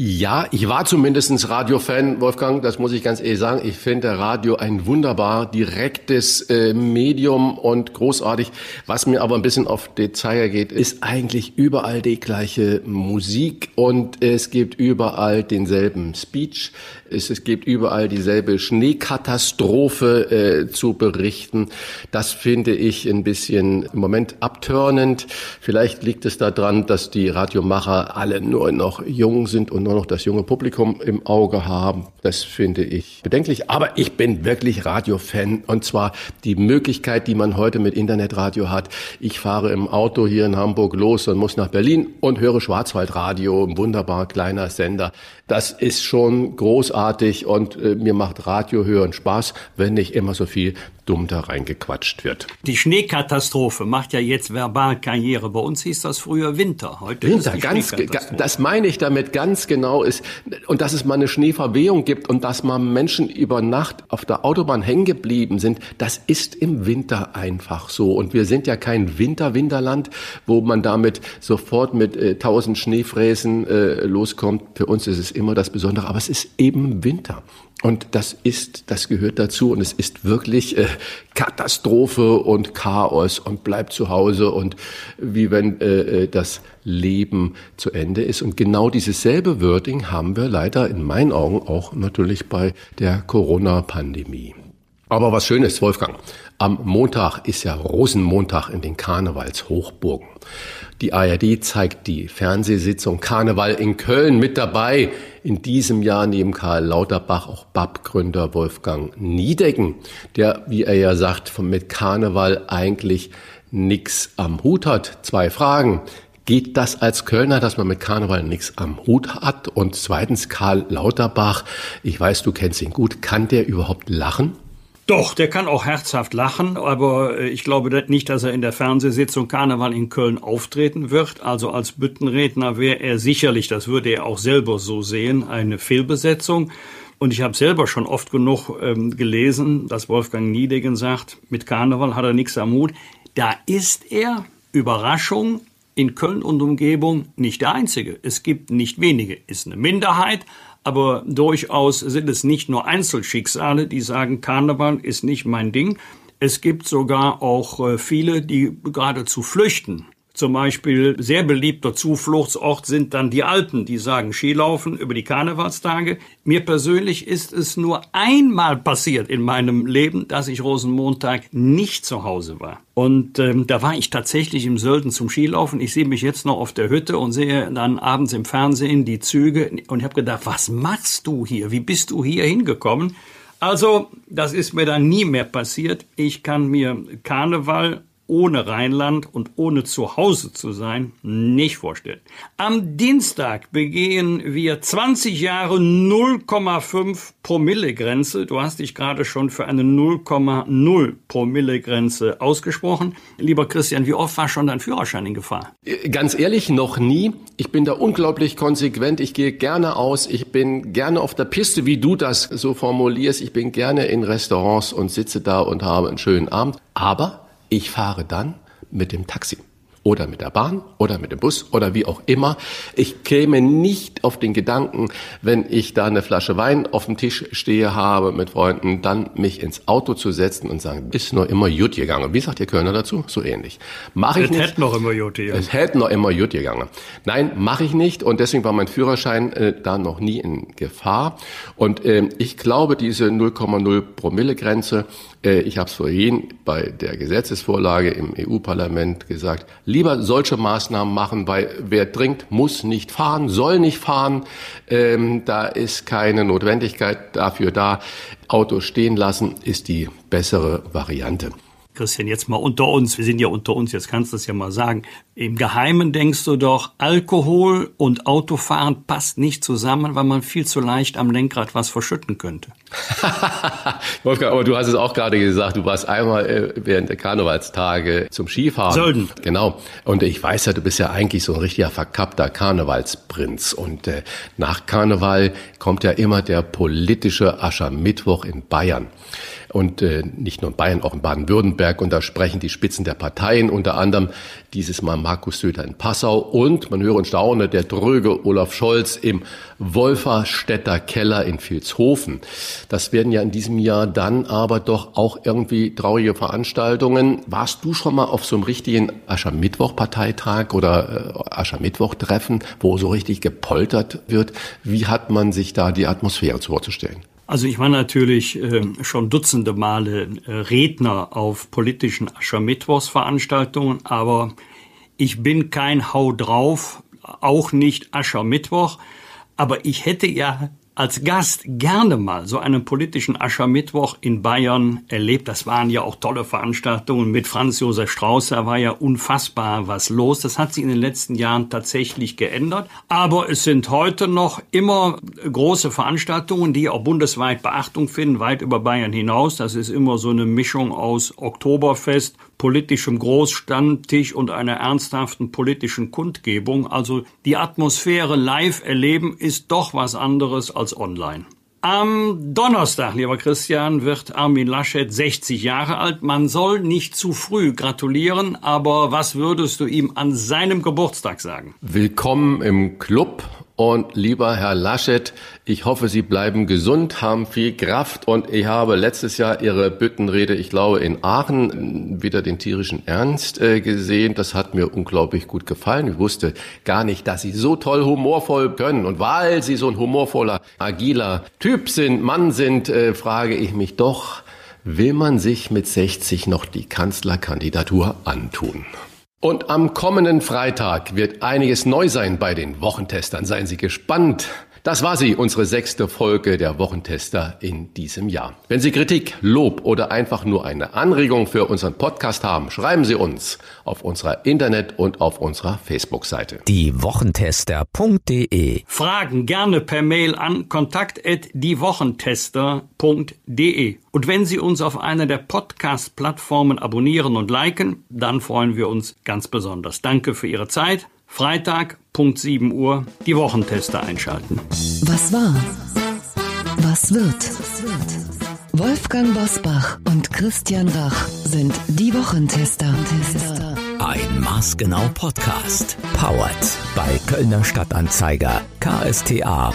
Ja, ich war zumindestens Radiofan, Wolfgang, das muss ich ganz ehrlich sagen. Ich finde Radio ein wunderbar direktes äh, Medium und großartig. Was mir aber ein bisschen auf die Zeiger geht, ist eigentlich überall die gleiche Musik und es gibt überall denselben Speech. Es, es gibt überall dieselbe Schneekatastrophe äh, zu berichten. Das finde ich ein bisschen im Moment abtörnend. Vielleicht liegt es daran, dass die Radiomacher alle nur noch jung sind und nur noch das junge Publikum im Auge haben. Das finde ich bedenklich. Aber ich bin wirklich Radiofan und zwar die Möglichkeit, die man heute mit Internetradio hat. Ich fahre im Auto hier in Hamburg los und muss nach Berlin und höre Schwarzwaldradio, ein wunderbar kleiner Sender. Das ist schon großartig und äh, mir macht Radio hören Spaß, wenn nicht immer so viel dumm da reingequatscht wird. Die Schneekatastrophe macht ja jetzt verbal Karriere. Bei uns hieß das früher Winter. Heute Winter, ganz, das meine ich damit ganz genau ist. Und dass es mal eine Schneeverwehung gibt und dass mal Menschen über Nacht auf der Autobahn hängen geblieben sind, das ist im Winter einfach so. Und wir sind ja kein Winter-Winterland, wo man damit sofort mit äh, tausend Schneefräsen äh, loskommt. Für uns ist es immer das Besondere, aber es ist eben Winter. Und das ist, das gehört dazu und es ist wirklich äh, Katastrophe und Chaos und bleibt zu Hause und wie wenn äh, äh, das Leben zu Ende ist. Und genau dieses selbe Wording haben wir leider in meinen Augen auch natürlich bei der Corona-Pandemie. Aber was Schönes, Wolfgang. Am Montag ist ja Rosenmontag in den Karnevalshochburgen. Die ARD zeigt die Fernsehsitzung Karneval in Köln mit dabei. In diesem Jahr neben Karl Lauterbach auch BAP-Gründer Wolfgang Niedecken, der, wie er ja sagt, mit Karneval eigentlich nichts am Hut hat. Zwei Fragen. Geht das als Kölner, dass man mit Karneval nichts am Hut hat? Und zweitens, Karl Lauterbach, ich weiß, du kennst ihn gut, kann der überhaupt lachen? Doch, der kann auch herzhaft lachen, aber äh, ich glaube nicht, dass er in der Fernsehsitzung Karneval in Köln auftreten wird. Also als Büttenredner wäre er sicherlich, das würde er auch selber so sehen, eine Fehlbesetzung. Und ich habe selber schon oft genug ähm, gelesen, dass Wolfgang Niedegen sagt, mit Karneval hat er nichts am Hut. Da ist er, Überraschung, in Köln und Umgebung nicht der Einzige. Es gibt nicht wenige, ist eine Minderheit, aber durchaus sind es nicht nur Einzelschicksale, die sagen, Karneval ist nicht mein Ding. Es gibt sogar auch äh, viele, die geradezu flüchten zum Beispiel sehr beliebter Zufluchtsort sind dann die Alpen, die sagen Skilaufen über die Karnevalstage. Mir persönlich ist es nur einmal passiert in meinem Leben, dass ich Rosenmontag nicht zu Hause war. Und ähm, da war ich tatsächlich im Sölden zum Skilaufen. Ich sehe mich jetzt noch auf der Hütte und sehe dann abends im Fernsehen die Züge und habe gedacht, was machst du hier? Wie bist du hier hingekommen? Also, das ist mir dann nie mehr passiert. Ich kann mir Karneval ohne Rheinland und ohne zu Hause zu sein nicht vorstellen. Am Dienstag begehen wir 20 Jahre 0,5 Promille Grenze. Du hast dich gerade schon für eine 0,0 Promille Grenze ausgesprochen. Lieber Christian, wie oft war schon dein Führerschein in Gefahr? Äh, ganz ehrlich, noch nie. Ich bin da unglaublich konsequent. Ich gehe gerne aus. Ich bin gerne auf der Piste, wie du das so formulierst. Ich bin gerne in Restaurants und sitze da und habe einen schönen Abend. Aber ich fahre dann mit dem Taxi oder mit der Bahn oder mit dem Bus oder wie auch immer. Ich käme nicht auf den Gedanken, wenn ich da eine Flasche Wein auf dem Tisch stehe habe mit Freunden, dann mich ins Auto zu setzen und sagen, ist noch immer gut gegangen. Wie sagt ihr Kölner dazu? So ähnlich. Mache ich es nicht. Es hätte noch immer gut gegangen. Es hätte noch immer gut gegangen. Nein, mache ich nicht und deswegen war mein Führerschein äh, da noch nie in Gefahr. Und äh, ich glaube, diese 0,0 Promille Grenze ich habe es vorhin bei der Gesetzesvorlage im EU-Parlament gesagt, lieber solche Maßnahmen machen, weil wer trinkt, muss nicht fahren, soll nicht fahren. Ähm, da ist keine Notwendigkeit dafür da. Auto stehen lassen ist die bessere Variante. Christian, jetzt mal unter uns, wir sind ja unter uns, jetzt kannst du es ja mal sagen. Im Geheimen denkst du doch, Alkohol und Autofahren passt nicht zusammen, weil man viel zu leicht am Lenkrad was verschütten könnte. Wolfgang, aber du hast es auch gerade gesagt, du warst einmal äh, während der Karnevalstage zum Skifahren. Sölden. Genau. Und ich weiß ja, du bist ja eigentlich so ein richtiger verkappter Karnevalsprinz. Und äh, nach Karneval kommt ja immer der politische Aschermittwoch in Bayern und äh, nicht nur in Bayern, auch in Baden-Württemberg. Und da sprechen die Spitzen der Parteien, unter anderem dieses Mal Markus Söder in Passau und, man höre und staune, der dröge Olaf Scholz im Wolferstädter Keller in Vilshofen. Das werden ja in diesem Jahr dann aber doch auch irgendwie traurige Veranstaltungen. Warst du schon mal auf so einem richtigen Aschermittwoch-Parteitag oder äh, Aschermittwoch-Treffen, wo so richtig gepoltert wird? Wie hat man sich da die Atmosphäre vorzustellen? Also ich war natürlich äh, schon dutzende Male äh, Redner auf politischen Aschermittwochsveranstaltungen, aber ich bin kein Hau drauf, auch nicht Aschermittwoch. Aber ich hätte ja als Gast gerne mal so einen politischen Aschermittwoch in Bayern erlebt. Das waren ja auch tolle Veranstaltungen mit Franz Josef Strauß. Da war ja unfassbar was los. Das hat sich in den letzten Jahren tatsächlich geändert. Aber es sind heute noch immer große Veranstaltungen, die auch bundesweit Beachtung finden, weit über Bayern hinaus. Das ist immer so eine Mischung aus Oktoberfest, politischem Großstandtisch und einer ernsthaften politischen Kundgebung. Also die Atmosphäre live erleben ist doch was anderes als online. Am Donnerstag, lieber Christian, wird Armin Laschet 60 Jahre alt. Man soll nicht zu früh gratulieren, aber was würdest du ihm an seinem Geburtstag sagen? Willkommen im Club und lieber Herr Laschet, ich hoffe, Sie bleiben gesund, haben viel Kraft und ich habe letztes Jahr Ihre Büttenrede, ich glaube, in Aachen wieder den tierischen Ernst äh, gesehen. Das hat mir unglaublich gut gefallen. Ich wusste gar nicht, dass Sie so toll humorvoll können. Und weil Sie so ein humorvoller, agiler Typ sind, Mann sind, äh, frage ich mich doch, will man sich mit 60 noch die Kanzlerkandidatur antun? Und am kommenden Freitag wird einiges neu sein bei den Wochentestern. Seien Sie gespannt. Das war sie, unsere sechste Folge der Wochentester in diesem Jahr. Wenn Sie Kritik, Lob oder einfach nur eine Anregung für unseren Podcast haben, schreiben Sie uns auf unserer Internet- und auf unserer Facebook-Seite. Die Wochentester.de Fragen gerne per Mail an kontakt@diewochentester.de. Und wenn Sie uns auf einer der Podcast-Plattformen abonnieren und liken, dann freuen wir uns ganz besonders. Danke für Ihre Zeit. Freitag, Punkt 7 Uhr, die Wochentester einschalten. Was war? Was wird? Wolfgang Bosbach und Christian Rach sind die Wochentester. Ein Maßgenau Podcast. Powered bei Kölner Stadtanzeiger ksta.de.